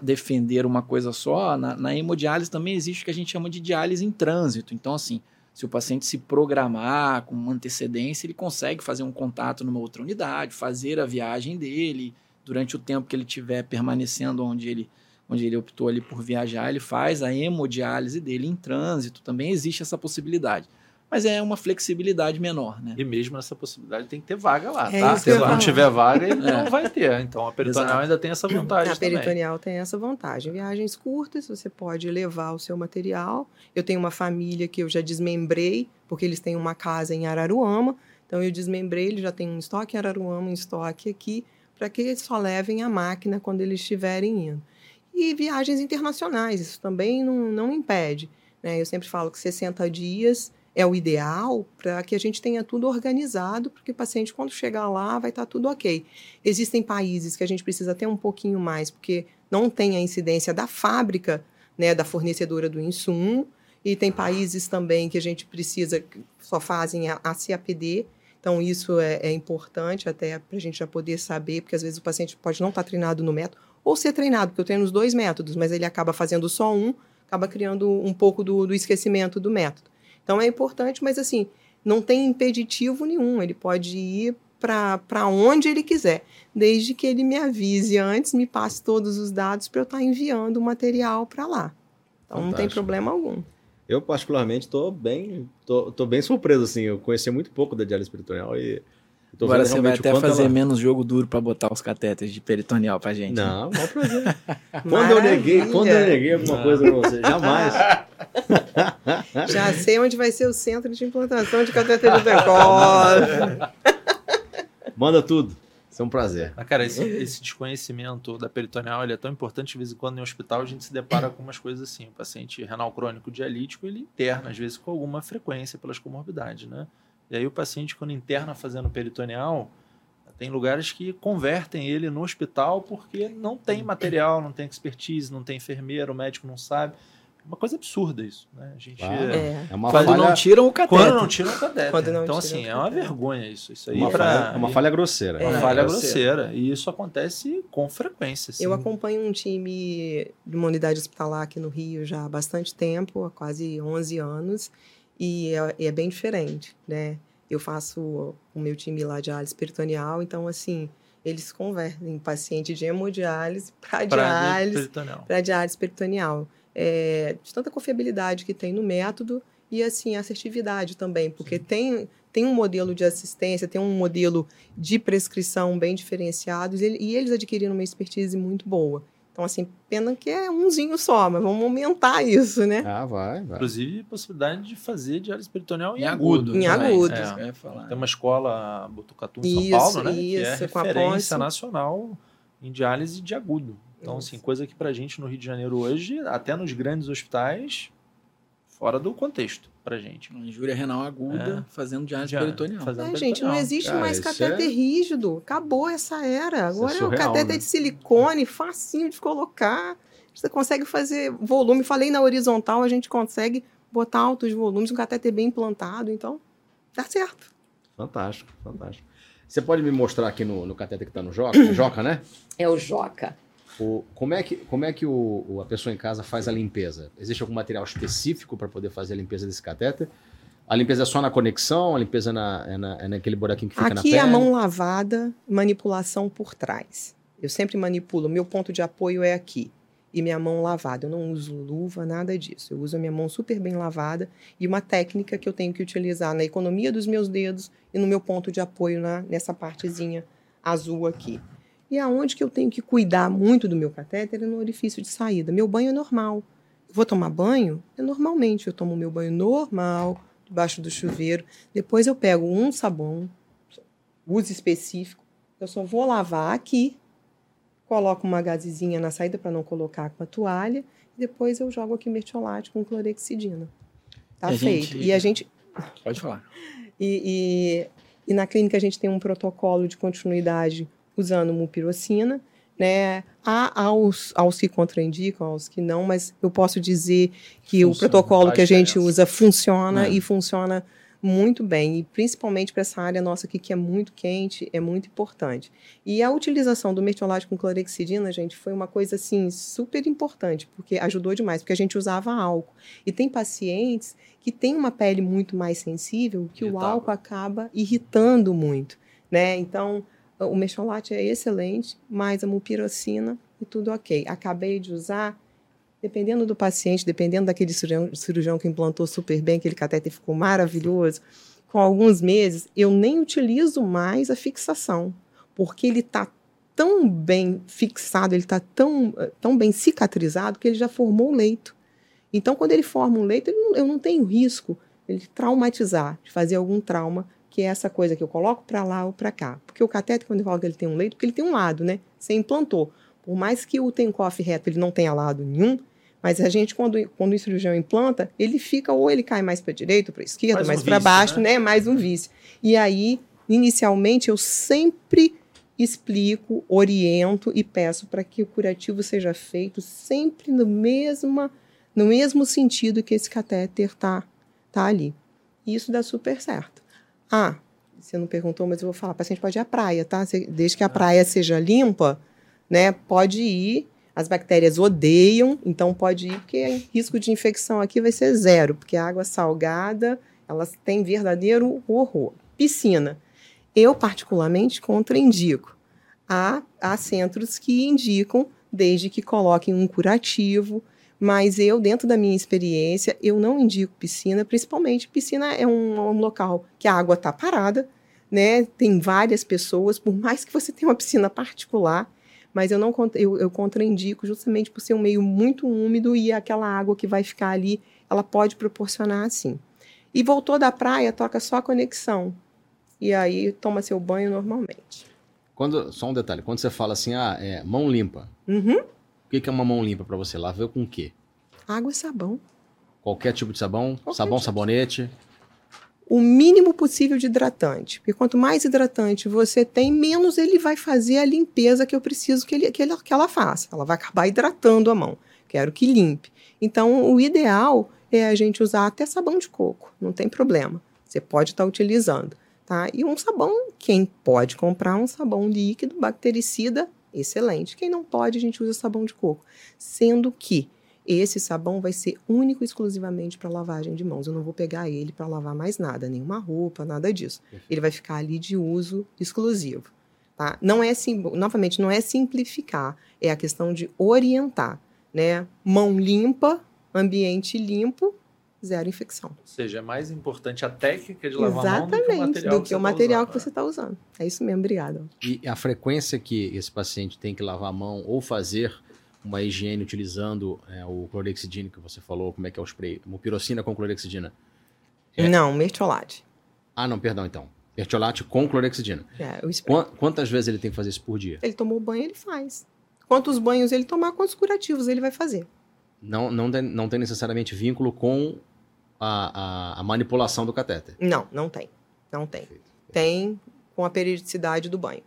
defender uma coisa só. Na, na hemodiálise também existe o que a gente chama de diálise em trânsito. Então, assim, se o paciente se programar com uma antecedência, ele consegue fazer um contato numa outra unidade, fazer a viagem dele durante o tempo que ele estiver permanecendo onde ele onde ele optou ali por viajar, ele faz a hemodiálise dele em trânsito, também existe essa possibilidade. Mas é uma flexibilidade menor, né? E mesmo essa possibilidade tem que ter vaga lá, É tá? Se não tiver vaga, ele É. não vai ter. Então a peritoneal Exato. ainda tem essa vantagem A também. peritoneal tem essa vantagem. Viagens curtas, você pode levar o seu material. Eu tenho uma família que eu já desmembrei, porque eles têm uma casa em Araruama. Então eu desmembrei, eles já têm um estoque em Araruama, um estoque aqui, para que eles só levem a máquina quando eles estiverem indo. E viagens internacionais, isso também não, não impede. né? Eu sempre falo que 60 dias é o ideal para que a gente tenha tudo organizado, porque o paciente, quando chegar lá, vai estar tudo ok. Existem países que a gente precisa ter um pouquinho mais, porque não tem a incidência da fábrica, né, da fornecedora do insumo, e tem países também que a gente precisa, que só fazem a, a CAPD, então isso é, é importante até para a gente já poder saber, porque às vezes o paciente pode não estar treinado no método, ou ser treinado, porque eu treino os dois métodos, mas ele acaba fazendo só um, acaba criando um pouco do, do esquecimento do método. Então é importante, mas assim, não tem impeditivo nenhum, ele pode ir para onde ele quiser, desde que ele me avise antes, me passe todos os dados para eu estar enviando o material para lá. Então não tem Fantástico. problema algum. Eu, particularmente, tô bem, tô, tô bem surpreso, assim. Eu conhecia muito pouco da diálise peritoneal e tô Agora você vai até fazer ela- menos jogo duro para botar os catéteres de peritoneal pra gente. né? Não, mal prazer. quando eu neguei, quando eu neguei alguma Não. coisa pra você, jamais. Já sei onde vai ser o centro de implantação de cateter de. Manda tudo. Isso é um prazer. Mas, cara, esse, esse desconhecimento da peritoneal ele é tão importante, de vez em quando, em hospital, a gente se depara com umas coisas assim. O paciente renal crônico dialítico, ele interna, às vezes, com alguma frequência pelas comorbidades, né? E aí o paciente, quando interna fazendo peritoneal, tem lugares que convertem ele no hospital porque não tem material, não tem expertise, não tem enfermeiro, o médico não sabe. É uma coisa absurda isso, né? A gente... Claro. É. É uma Quando falha, não tiram o catéter. Quando não tiram o não então, assim, é uma vergonha isso. Isso aí uma, pra- falha, é uma falha grosseira. uma É. falha grosseira. grosseira. E isso acontece com frequência. Assim. Eu acompanho um time de uma unidade hospitalar aqui no Rio já há bastante tempo, há quase 11 anos, e é, é bem diferente, né? Eu faço o meu time lá de diálise peritoneal, então, assim, eles convertem paciente de hemodiálise para diálise, peritoneal. para diálise peritoneal. É, de tanta confiabilidade que tem no método e, assim, assertividade também, porque tem, tem um modelo de assistência, tem um modelo de prescrição bem diferenciados e, e eles adquiriram uma expertise muito boa. Então, assim, pena que é umzinho só, mas vamos aumentar isso, né? Ah, vai, vai. Inclusive, possibilidade de fazer diálise peritoneal em, Em agudo. agudo. Em também. agudo. É, isso falar. Tem uma escola Botucatu em Isso, São Paulo, né? que é isso, com a referência Ponce. nacional em diálise de agudo. Então, Isso. assim, coisa que pra gente no Rio de Janeiro hoje, até nos grandes hospitais, fora do contexto pra gente. Uma injúria renal aguda fazendo diálise peritoneal. fazendo É, gente, não peritoneal. existe Cara, mais isso catéter rígido. Acabou essa era. Isso é Agora é, o surreal, catéter né? de silicone, facinho de colocar. Você consegue fazer volume. Falei na horizontal, a gente consegue botar altos volumes, um catéter bem implantado. Então, dá certo. Fantástico, fantástico. Você pode me mostrar aqui no, no cateter que tá no Joca? Joca, né? É o Joca. O, como é que, como é que o, a pessoa em casa faz a limpeza? Existe algum material específico para poder fazer a limpeza desse catéter? A limpeza é só na conexão? A limpeza é, na, é, na- é naquele buraquinho que fica na Aqui pele? é a mão lavada, manipulação por trás. Eu sempre manipulo. Meu ponto de apoio é aqui. E minha mão lavada. Eu não uso luva, nada disso. Eu uso a minha mão super bem lavada e uma técnica que eu tenho que utilizar na economia dos meus dedos e no meu ponto de apoio na, nessa partezinha azul aqui. E aonde que eu tenho que cuidar muito do meu catéter é no orifício de saída. Meu banho é normal. Eu vou tomar banho? É normalmente. Eu tomo meu banho normal, debaixo do chuveiro. Depois eu pego um sabão, uso específico. Eu só vou lavar aqui, coloco uma gazezinha na saída para não colocar com a toalha, e depois eu jogo aqui mertiolate com clorexidina. Tá E feito. gente- E a gente Pode falar. e, e, e na clínica a gente tem um protocolo de continuidade usando mupirocina. né? Há aos, aos que contraindicam, aos que não, mas eu posso dizer que funciona, o protocolo que a gente diferença. usa funciona é. e funciona muito bem, e principalmente para essa área nossa aqui que é muito quente, é muito importante. E a utilização do mertiolate com clorexidina, gente, foi uma coisa assim super importante, porque ajudou demais, porque a gente usava álcool. E tem pacientes que têm uma pele muito mais sensível, que Irritava. o álcool acaba irritando muito, né? Então, o mertiolate é excelente, mas a mupirocina e tudo ok. Acabei de usar dependendo do paciente, dependendo daquele cirurgião, cirurgião que implantou super bem, aquele catéter ficou maravilhoso, com alguns meses, eu nem utilizo mais a fixação, porque ele está tão bem fixado, ele está tão, tão bem cicatrizado que ele já formou o leito. Então, quando ele forma um leito, não, eu não tenho risco de traumatizar, de fazer algum trauma, que é essa coisa que eu coloco para lá ou para cá. Porque o catéter, quando eu falo que ele tem um leito, porque ele tem um lado, né? Você implantou. Por mais que o Tenkoff reto ele não tenha lado nenhum, mas a gente, quando, quando o cirurgião implanta, ele fica, ou ele cai mais para a direita, para a esquerda, mais, mais um para baixo, né? né? Mais um vício. E aí, inicialmente, eu sempre explico, oriento e peço para que o curativo seja feito sempre no mesmo, no mesmo sentido que esse catéter está tá ali. E isso dá super certo. Ah, você não perguntou, mas eu vou falar, o paciente pode ir à praia, tá? Desde que a praia seja limpa, né? Pode ir. As bactérias odeiam, então pode ir, porque risco de infecção aqui vai ser zero, porque a água salgada, elas têm verdadeiro horror. Piscina. Eu, particularmente, contraindico. Há, há centros que indicam, desde que coloquem um curativo, mas eu, dentro da minha experiência, eu não indico piscina, principalmente piscina é um, um local que a água está parada, né? Tem várias pessoas, por mais que você tenha uma piscina particular, mas eu não eu, eu contraindico justamente por ser um meio muito úmido e aquela água que vai ficar ali, ela pode proporcionar assim. E voltou da praia, toca só a conexão. E aí toma seu banho normalmente. Quando, só um detalhe, quando você fala assim, ah, é, mão limpa. Uhum. O que é uma mão limpa para você? Lavar com o quê? Água e sabão. Qualquer tipo de sabão? Qualquer sabão, tipo. sabonete? o mínimo possível de hidratante. Porque quanto mais hidratante você tem, menos ele vai fazer a limpeza que eu preciso que, ele, que, ele, que ela faça. Ela vai acabar hidratando a mão. Quero que limpe. Então, o ideal é a gente usar até sabão de coco, não tem problema. Você pode estar utilizando. Tá? E um sabão, quem pode comprar um sabão líquido, bactericida, excelente. Quem não pode, a gente usa sabão de coco. Sendo que esse sabão vai ser único e exclusivamente para lavagem de mãos. Eu não vou pegar ele para lavar mais nada, nenhuma roupa, nada disso. Ele vai ficar ali de uso exclusivo. Tá? Não é novamente, não é simplificar, é a questão de orientar, né? Mão limpa, ambiente limpo, zero infecção. Ou seja, é mais importante a técnica de lavar Exatamente, a mão do que o material, do que, que, o tá material tá que você está usando. É isso mesmo, obrigada. E a frequência que esse paciente tem que lavar a mão ou fazer uma higiene utilizando é, o clorexidina que você falou, como é que é o spray? Mupirocina com clorexidina? É... Não, mertiolate. Ah, não, perdão, então. Mertiolate com clorexidina. É, o spray. Quantas vezes ele tem que fazer isso por dia? Ele tomou banho, ele faz. Quantos banhos ele tomar, quantos curativos ele vai fazer. Não, não, tem, não tem necessariamente vínculo com a, a, a manipulação do catéter? Não, não tem. Não tem. Perfeito. Tem com a periodicidade do banho.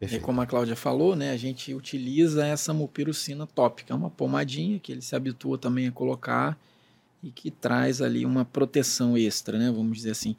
Perfeito. E como a Cláudia falou, né, a gente utiliza essa mupirocina tópica, uma pomadinha que ele se habitua também a colocar e que traz ali uma proteção extra, né, vamos dizer assim,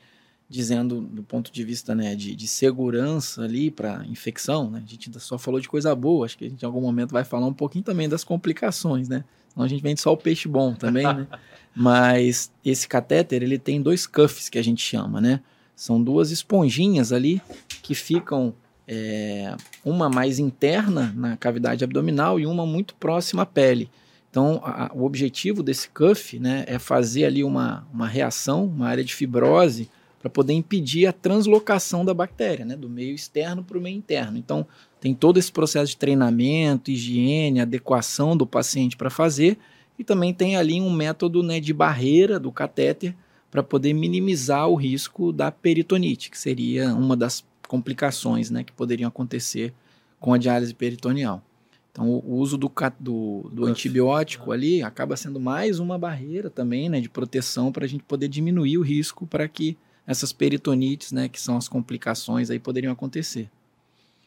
dizendo do ponto de vista né, de, de segurança ali para infecção, né, a gente só falou de coisa boa, acho que a gente em algum momento vai falar um pouquinho também das complicações, né, senão a gente vende só o peixe bom também, né, mas esse catéter ele tem dois cuffs que a gente chama, né, são duas esponjinhas ali que ficam é, uma mais interna na cavidade abdominal e uma muito próxima à pele. Então, a, o objetivo desse cuff né, é fazer ali uma, uma reação, uma área de fibrose, para poder impedir a translocação da bactéria, né, do meio externo para o meio interno. Então, tem todo esse processo de treinamento, higiene, adequação do paciente para fazer, e também tem ali um método né, de barreira do catéter para poder minimizar o risco da peritonite, que seria uma das complicações né, que poderiam acontecer com a diálise peritoneal. Então, o uso do, do, do antibiótico ali acaba sendo mais uma barreira também né, de proteção para a gente poder diminuir o risco para que essas peritonites, né, que são as complicações, aí poderiam acontecer.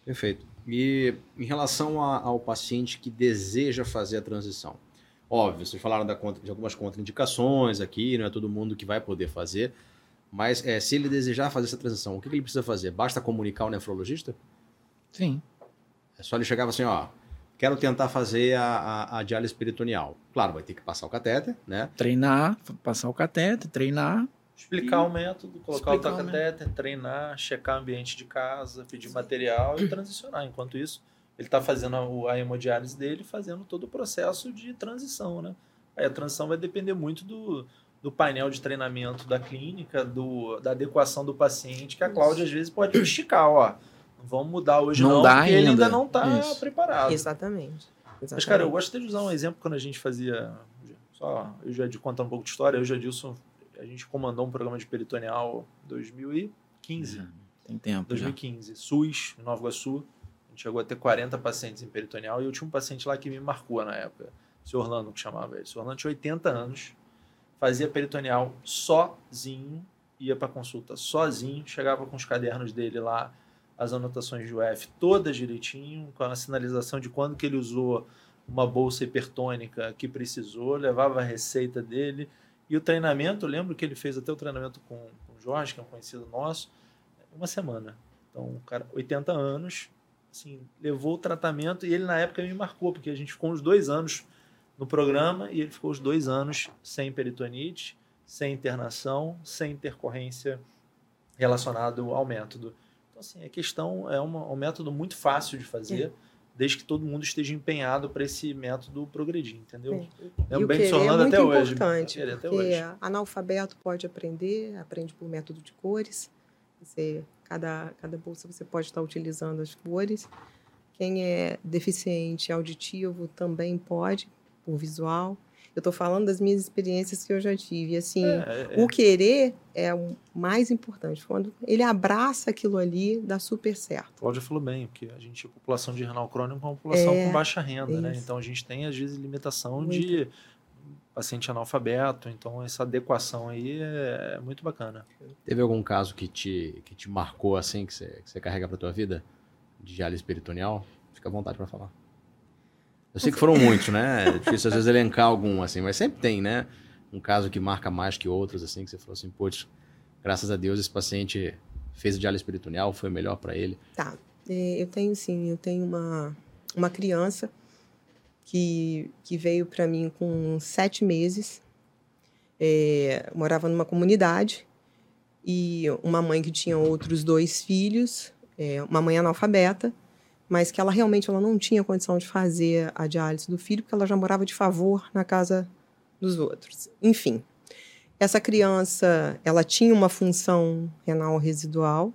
Perfeito. E em relação a, ao paciente que deseja fazer a transição, óbvio, vocês falaram da, de algumas contraindicações aqui, não é todo mundo que vai poder fazer, mas é, se ele desejar fazer essa transição, o que, que ele precisa fazer? Basta comunicar ao nefrologista? Sim. É só ele chegar assim, ó, quero tentar fazer a, a, a, diálise peritoneal. Claro, vai ter que passar o catéter, né? Treinar, passar o catéter, treinar. Explicar e... o método, colocar o catéter, treinar, checar o ambiente de casa, pedir Sim. material e transicionar. Enquanto isso, ele está fazendo a, hemodiálise dele, fazendo todo o processo de transição, né? Aí a transição vai depender muito do, do painel de treinamento da clínica, do, da adequação do paciente, que a Cláudia às vezes pode esticar, ó vamos mudar hoje não, não dá porque ainda. ele ainda não está preparado. Exatamente. Exatamente. Mas, cara, eu gosto de usar um exemplo quando a gente fazia. Só eu já de contar um pouco de história. Eu e o Jadilson, a gente comandou um programa de peritoneal em 2015. Uhum. Tem tempo. 2015. Já. SUS, em Nova Iguaçu. A gente chegou a ter 40 pacientes em peritoneal e eu tinha um paciente lá que me marcou na época. O senhor Orlando, que chamava ele. O senhor Orlando tinha 80 anos, fazia peritoneal sozinho, ia para consulta sozinho, chegava com os cadernos dele lá as anotações de UF todas direitinho, com a sinalização de quando que ele usou uma bolsa hipertônica que precisou, levava a receita dele. E o treinamento, lembro que ele fez até o treinamento com, com o Jorge, que é um conhecido nosso, uma semana. Então, o cara, 80 anos, assim, levou o tratamento e ele na época me marcou, porque a gente ficou uns dois anos no programa e ele ficou os dois anos sem peritonite, sem internação, sem intercorrência relacionado ao método. Então, assim, a questão é uma, um método muito fácil de fazer, é. Desde que todo mundo esteja empenhado para esse método progredir, entendeu? É, é bem é muito até importante, hoje. Até hoje. analfabeto pode aprender, aprende por método de cores. Você, cada, cada bolsa você pode estar utilizando as cores. Quem é deficiente auditivo também pode, por visual. Eu estou falando das minhas experiências que eu já tive. Assim, é, é. o querer é o mais importante. Quando ele abraça aquilo ali, dá super certo. Cláudia falou bem, porque a gente, a população de renal crônico é uma população é, com baixa renda, né? Então a gente tem, às vezes, limitação muito. de paciente analfabeto. Então essa adequação aí é muito bacana. Teve algum caso que te, que te marcou assim, que você, que você carrega para tua vida? De diálise peritoneal? Fica à vontade para falar. Eu sei que foram muitos, né? É difícil às vezes elencar algum, assim, mas sempre tem, né? Um caso que marca mais que outros, assim, que você falou assim, putz, graças a Deus esse paciente fez o diálise peritoneal, foi melhor para ele. Tá, é, eu tenho sim, eu tenho uma, uma criança que, que veio para mim com sete meses, é, morava numa comunidade e uma mãe que tinha outros dois filhos, é, uma mãe analfabeta, mas que ela realmente ela não tinha condição de fazer a diálise do filho, porque ela já morava de favor na casa dos outros. Enfim, essa criança, ela tinha uma função renal residual,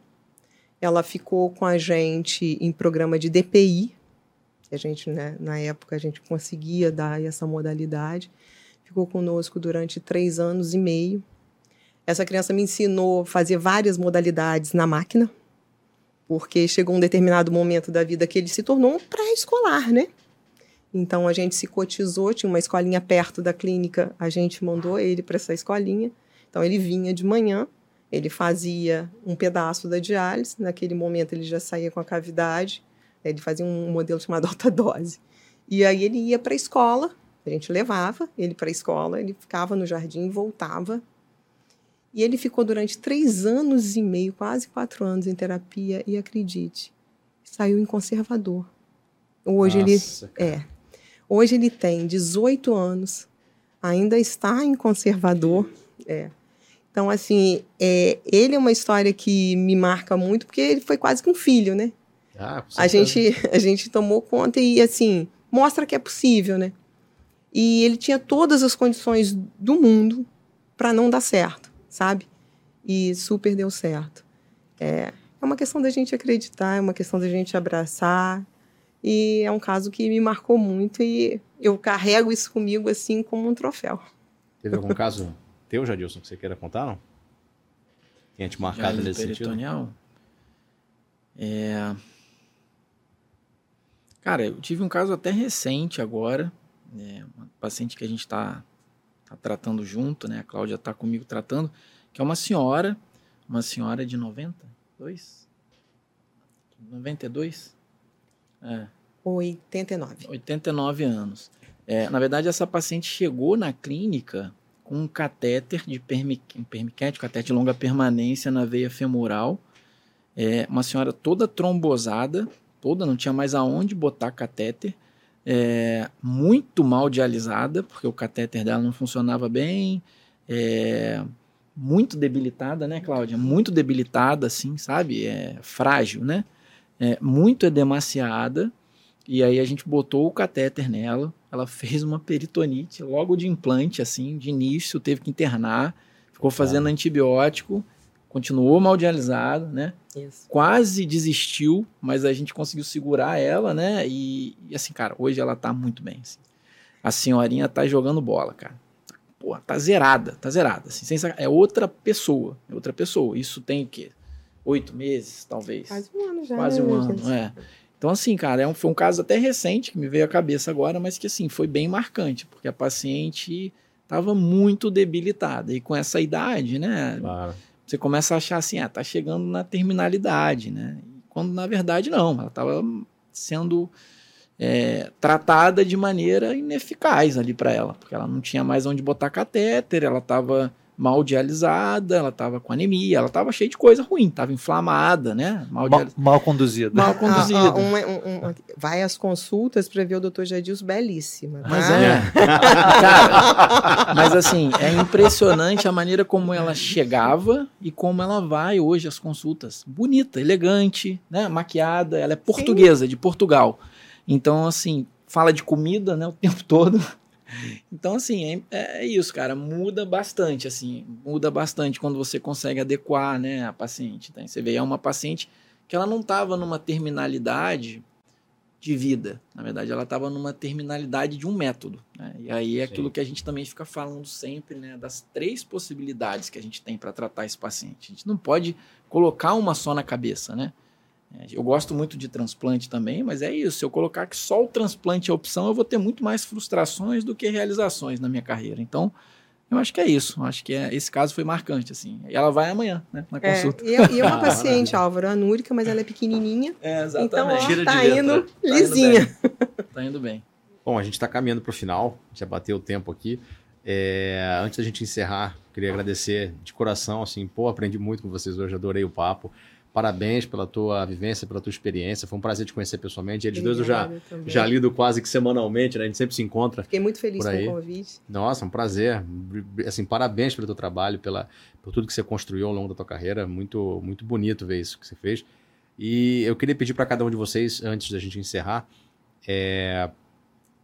ela ficou com a gente em programa de DPI, a gente, né, na época, a gente conseguia dar essa modalidade, ficou conosco durante três anos e meio. Essa criança me ensinou a fazer várias modalidades na máquina, porque chegou um determinado momento da vida que ele se tornou um pré-escolar, né? Então a gente se cotizou, tinha uma escolinha perto da clínica, a gente mandou ele para essa escolinha. Então ele vinha de manhã, ele fazia um pedaço da diálise, naquele momento ele já saía com a cavidade, ele fazia um modelo chamado alta dose. E aí ele ia para a escola, a gente levava ele para a escola, ele ficava no jardim voltava e ele ficou durante três anos e meio, quase quatro anos em terapia, e acredite, saiu em conservador. Hoje Nossa, ele. Cara. É. Hoje ele tem 18 anos, ainda está em conservador. É. Então, assim, é, ele é uma história que me marca muito, porque ele foi quase que um filho, né? Ah, a, gente, a gente tomou conta e, assim, mostra que é possível, né? E ele tinha todas as condições do mundo para não dar certo sabe? E super deu certo. É, é uma questão da gente acreditar, é uma questão da gente abraçar. E é um caso que me marcou muito e eu carrego isso comigo assim como um troféu. Teve algum caso teu, Jadilson, que você queira contar, não? Tinha te marcado nesse peritoneal? sentido? É... Cara, eu tive um caso até recente agora. É, uma paciente que a gente está tá tratando junto, né? A Cláudia está comigo tratando, que é uma senhora, uma senhora de 92? 92? É. 89. 89 anos. É, na verdade, essa paciente chegou na clínica com um catéter de permi um permiquete, um catéter de longa permanência na veia femoral. É, uma senhora toda trombosada, toda, não tinha mais aonde botar catéter. É, muito mal dialisada, porque o catéter dela não funcionava bem. É, muito debilitada, né, Cláudia? Muito debilitada, assim, sabe? É frágil, né? É, muito edemaciada. E aí a gente botou o catéter nela. Ela fez uma peritonite logo de implante, assim, de início, teve que internar. Ficou fazendo ah. antibiótico, continuou mal dialisada, né? Isso. Quase desistiu, mas a gente conseguiu segurar ela, né? E, e assim, cara, hoje ela tá muito bem. Assim. A senhorinha tá jogando bola, cara pô, tá zerada, tá zerada. Assim, é outra pessoa, é outra pessoa. Isso tem o quê? Oito meses, talvez. Quase um ano já. Quase né, um ano, é. Então, assim, cara, é um, foi um caso até recente que me veio à cabeça agora, mas que, assim, foi bem marcante, porque a paciente estava muito debilitada. E com essa idade, né? Claro. Você começa a achar assim, ah, tá chegando na terminalidade, né? Quando, na verdade, não. Ela estava sendo é, tratada de maneira ineficaz ali para ela, porque ela não tinha mais onde botar catéter, ela estava mal dialisada, ela estava com anemia, ela estava cheia de coisa ruim, estava inflamada, né? Mal, mal, mal conduzida. Mal conduzida. Ah, ah, um, um, vai às consultas para ver o doutor Jadilson belíssima. Tá? Mas é. Cara, mas assim, é impressionante a maneira como ela chegava e como ela vai hoje às consultas. Bonita, elegante, né? Maquiada, ela é portuguesa, Sim. de Portugal. Então, assim, fala de comida, né, o tempo todo. Então, assim, é, é, isso, cara. Muda bastante, assim. Muda bastante quando você consegue adequar, né, a paciente. Tá? Você vê, é uma paciente que ela não estava numa terminalidade de vida. Na verdade, ela estava numa terminalidade de um método. Né? E aí é Sim. aquilo que a gente também fica falando sempre, né? Das três possibilidades que a gente tem para tratar esse paciente. A gente não pode colocar uma só na cabeça, né? É, eu gosto muito de transplante também, mas é isso. Se eu colocar que só o transplante é opção, eu vou ter muito mais frustrações do que realizações na minha carreira. Então, eu acho que é isso. Eu acho que é, esse caso foi marcante, assim. E ela vai amanhã, né, na é, consulta. E, e é uma paciente, Álvaro, anúrica, mas ela é pequenininha. É, exatamente. Então, ó, tá indo lisinha. Tá indo, tá indo bem. Bom, a gente está caminhando para o final. Já bateu o tempo aqui. É, antes da gente encerrar, queria agradecer de coração, assim, pô, aprendi muito com vocês hoje, adorei o papo. Parabéns pela tua vivência, pela tua experiência. Foi um prazer te conhecer pessoalmente. Eles dois eu já, já lido quase que semanalmente, né? A gente sempre se encontra. Fiquei muito feliz com o convite. Nossa, um prazer. Assim, parabéns pelo teu trabalho, pela, por tudo que você construiu ao longo da tua carreira. Muito, muito bonito ver isso que você fez. E eu queria pedir para cada um de vocês, antes da gente encerrar, é,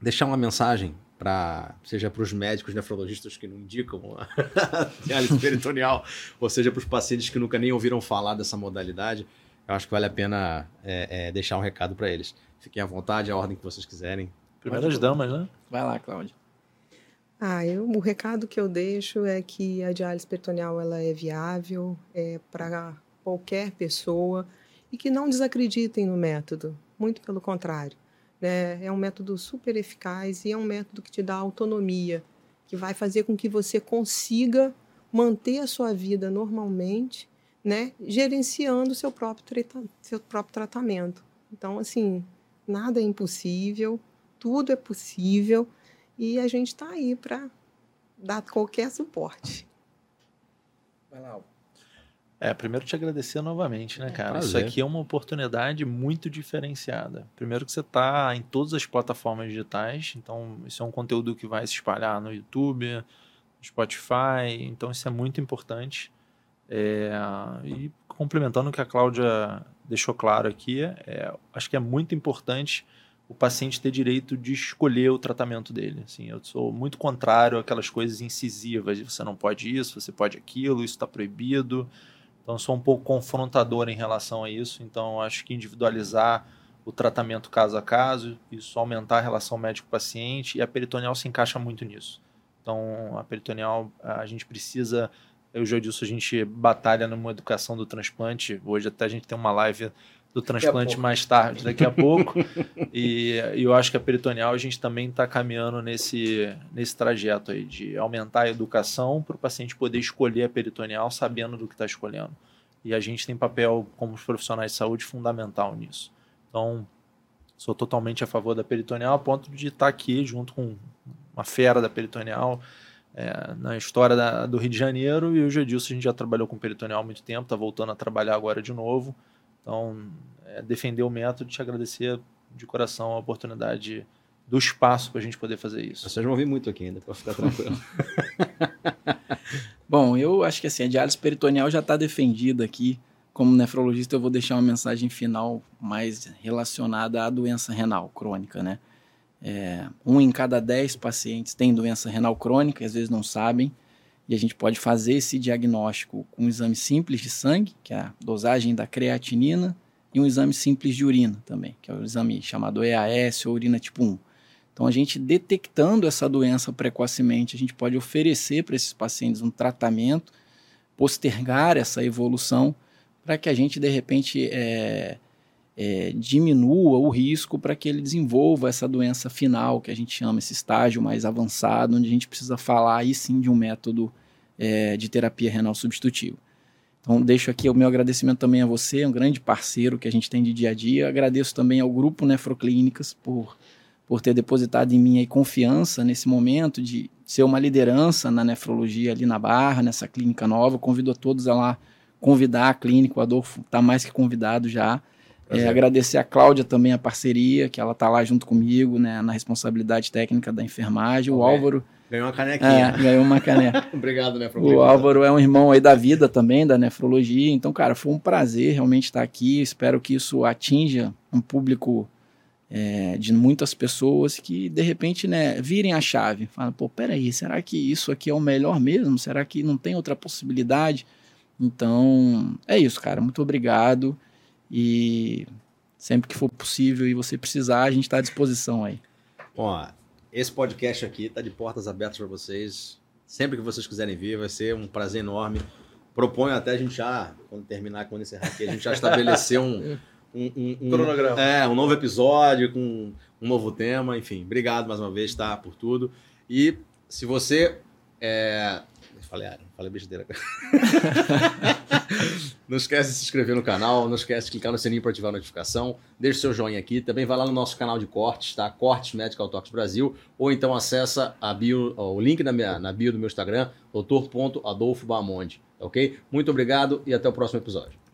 deixar uma mensagem para seja para os médicos nefrologistas que não indicam a diálise peritoneal, ou seja para os pacientes que nunca nem ouviram falar dessa modalidade, eu acho que vale a pena é, é, deixar um recado para eles. Fiquem à vontade, a ordem que vocês quiserem. Primeiras damas, né? Vai lá, Cláudia. Ah, eu, o recado que eu deixo é que a diálise peritoneal ela é viável é, para qualquer pessoa e que não desacreditem no método, muito pelo contrário. Né? É um método super eficaz e é um método que te dá autonomia, que vai fazer com que você consiga manter a sua vida normalmente, né? gerenciando seu próprio, seu próprio tratamento. Então, assim, nada é impossível, tudo é possível e a gente está aí para dar qualquer suporte. Vai lá, é, primeiro te agradecer novamente, né, cara? Isso aqui é uma oportunidade muito diferenciada. Primeiro que você está em todas as plataformas digitais, então isso é um conteúdo que vai se espalhar no YouTube, no Spotify, então isso é muito importante. É, e complementando o que a Cláudia deixou claro aqui, é, acho que é muito importante o paciente ter direito de escolher o tratamento dele. Assim, eu sou muito contrário àquelas coisas incisivas, você não pode isso, você pode aquilo, isso está proibido. Então, sou um pouco confrontador em relação a isso. Então, acho que individualizar o tratamento caso a caso, isso aumentar a relação médico-paciente e a peritoneal se encaixa muito nisso. Então, a peritoneal, a gente precisa. Eu já disse, a gente batalha numa educação do transplante. Hoje, até a gente tem uma live do transplante mais tarde, daqui a pouco. e, e, eu acho que a peritoneal a gente também está caminhando nesse, nesse trajeto aí de aumentar a educação para o paciente poder escolher a peritoneal sabendo do que está escolhendo. E a gente tem papel como profissionais de saúde fundamental nisso. Então, sou totalmente a favor da peritoneal, a ponto de estar aqui junto com uma fera da peritoneal é, na história da, do Rio de Janeiro. E o Gedilson, a gente já trabalhou com peritoneal há muito tempo, está voltando a trabalhar agora de novo. Então, é, defender o método, te agradecer de coração a oportunidade do espaço para a gente poder fazer isso. Vocês vão ouvir muito aqui ainda, para ficar tranquilo. Bom, eu acho que assim, a diálise peritoneal já está defendida aqui. Como nefrologista, eu vou deixar uma mensagem final mais relacionada à doença renal crônica, né? É, um em cada dez pacientes tem doença renal crônica, às vezes não sabem, e a gente pode fazer esse diagnóstico com um exame simples de sangue, que é a dosagem da creatinina, e um exame simples de urina também, que é o exame chamado EAS ou urina tipo 1. Então, a gente detectando essa doença precocemente, a gente pode oferecer para esses pacientes um tratamento, postergar essa evolução, para que a gente, de repente, é, é, diminua o risco para que ele desenvolva essa doença final, que a gente chama esse estágio mais avançado, onde a gente precisa falar aí sim de um método é, de terapia renal substitutiva. Então, deixo aqui o meu agradecimento também a você, um grande parceiro que a gente tem de dia a dia. Agradeço também ao Grupo Nefroclínicas por por ter depositado em mim aí confiança nesse momento de ser uma liderança na nefrologia ali na Barra, nessa clínica nova. Convido a todos a lá convidar a clínica, o Adolfo está mais que convidado já. É, agradecer a Cláudia também a parceria, que ela está lá junto comigo, né, na responsabilidade técnica da enfermagem. O Álvaro. Ganhou uma canequinha. É, ganhou uma caneca. Obrigado, né, O Álvaro é um irmão aí da vida também, da nefrologia. Então, cara, foi um prazer realmente estar aqui. Espero que isso atinja um público é, de muitas pessoas que de repente né, virem a chave, falam, pô, peraí, será que isso aqui é o melhor mesmo? Será que não tem outra possibilidade? Então, é isso, cara. Muito obrigado. E sempre que for possível e você precisar, a gente está à disposição aí. Bom, esse podcast aqui está de portas abertas para vocês. Sempre que vocês quiserem vir, vai ser um prazer enorme. Proponho até a gente já, quando terminar, quando encerrar aqui, a gente já estabelecer um. um, um, um cronograma. É, um novo episódio com um novo tema, enfim. Obrigado mais uma vez, tá? Por tudo. E se você. É... Falei, ah, falei besteira. não esquece de se inscrever no canal, não esquece de clicar no sininho para ativar a notificação. Deixe seu joinha aqui. Também vai lá no nosso canal de cortes, tá? Cortes Medical Talks Brasil. Ou então acessa a bio, o link na, minha, na bio do meu Instagram, doutor.adolfo Bamonde. Ok? Muito obrigado e até o próximo episódio.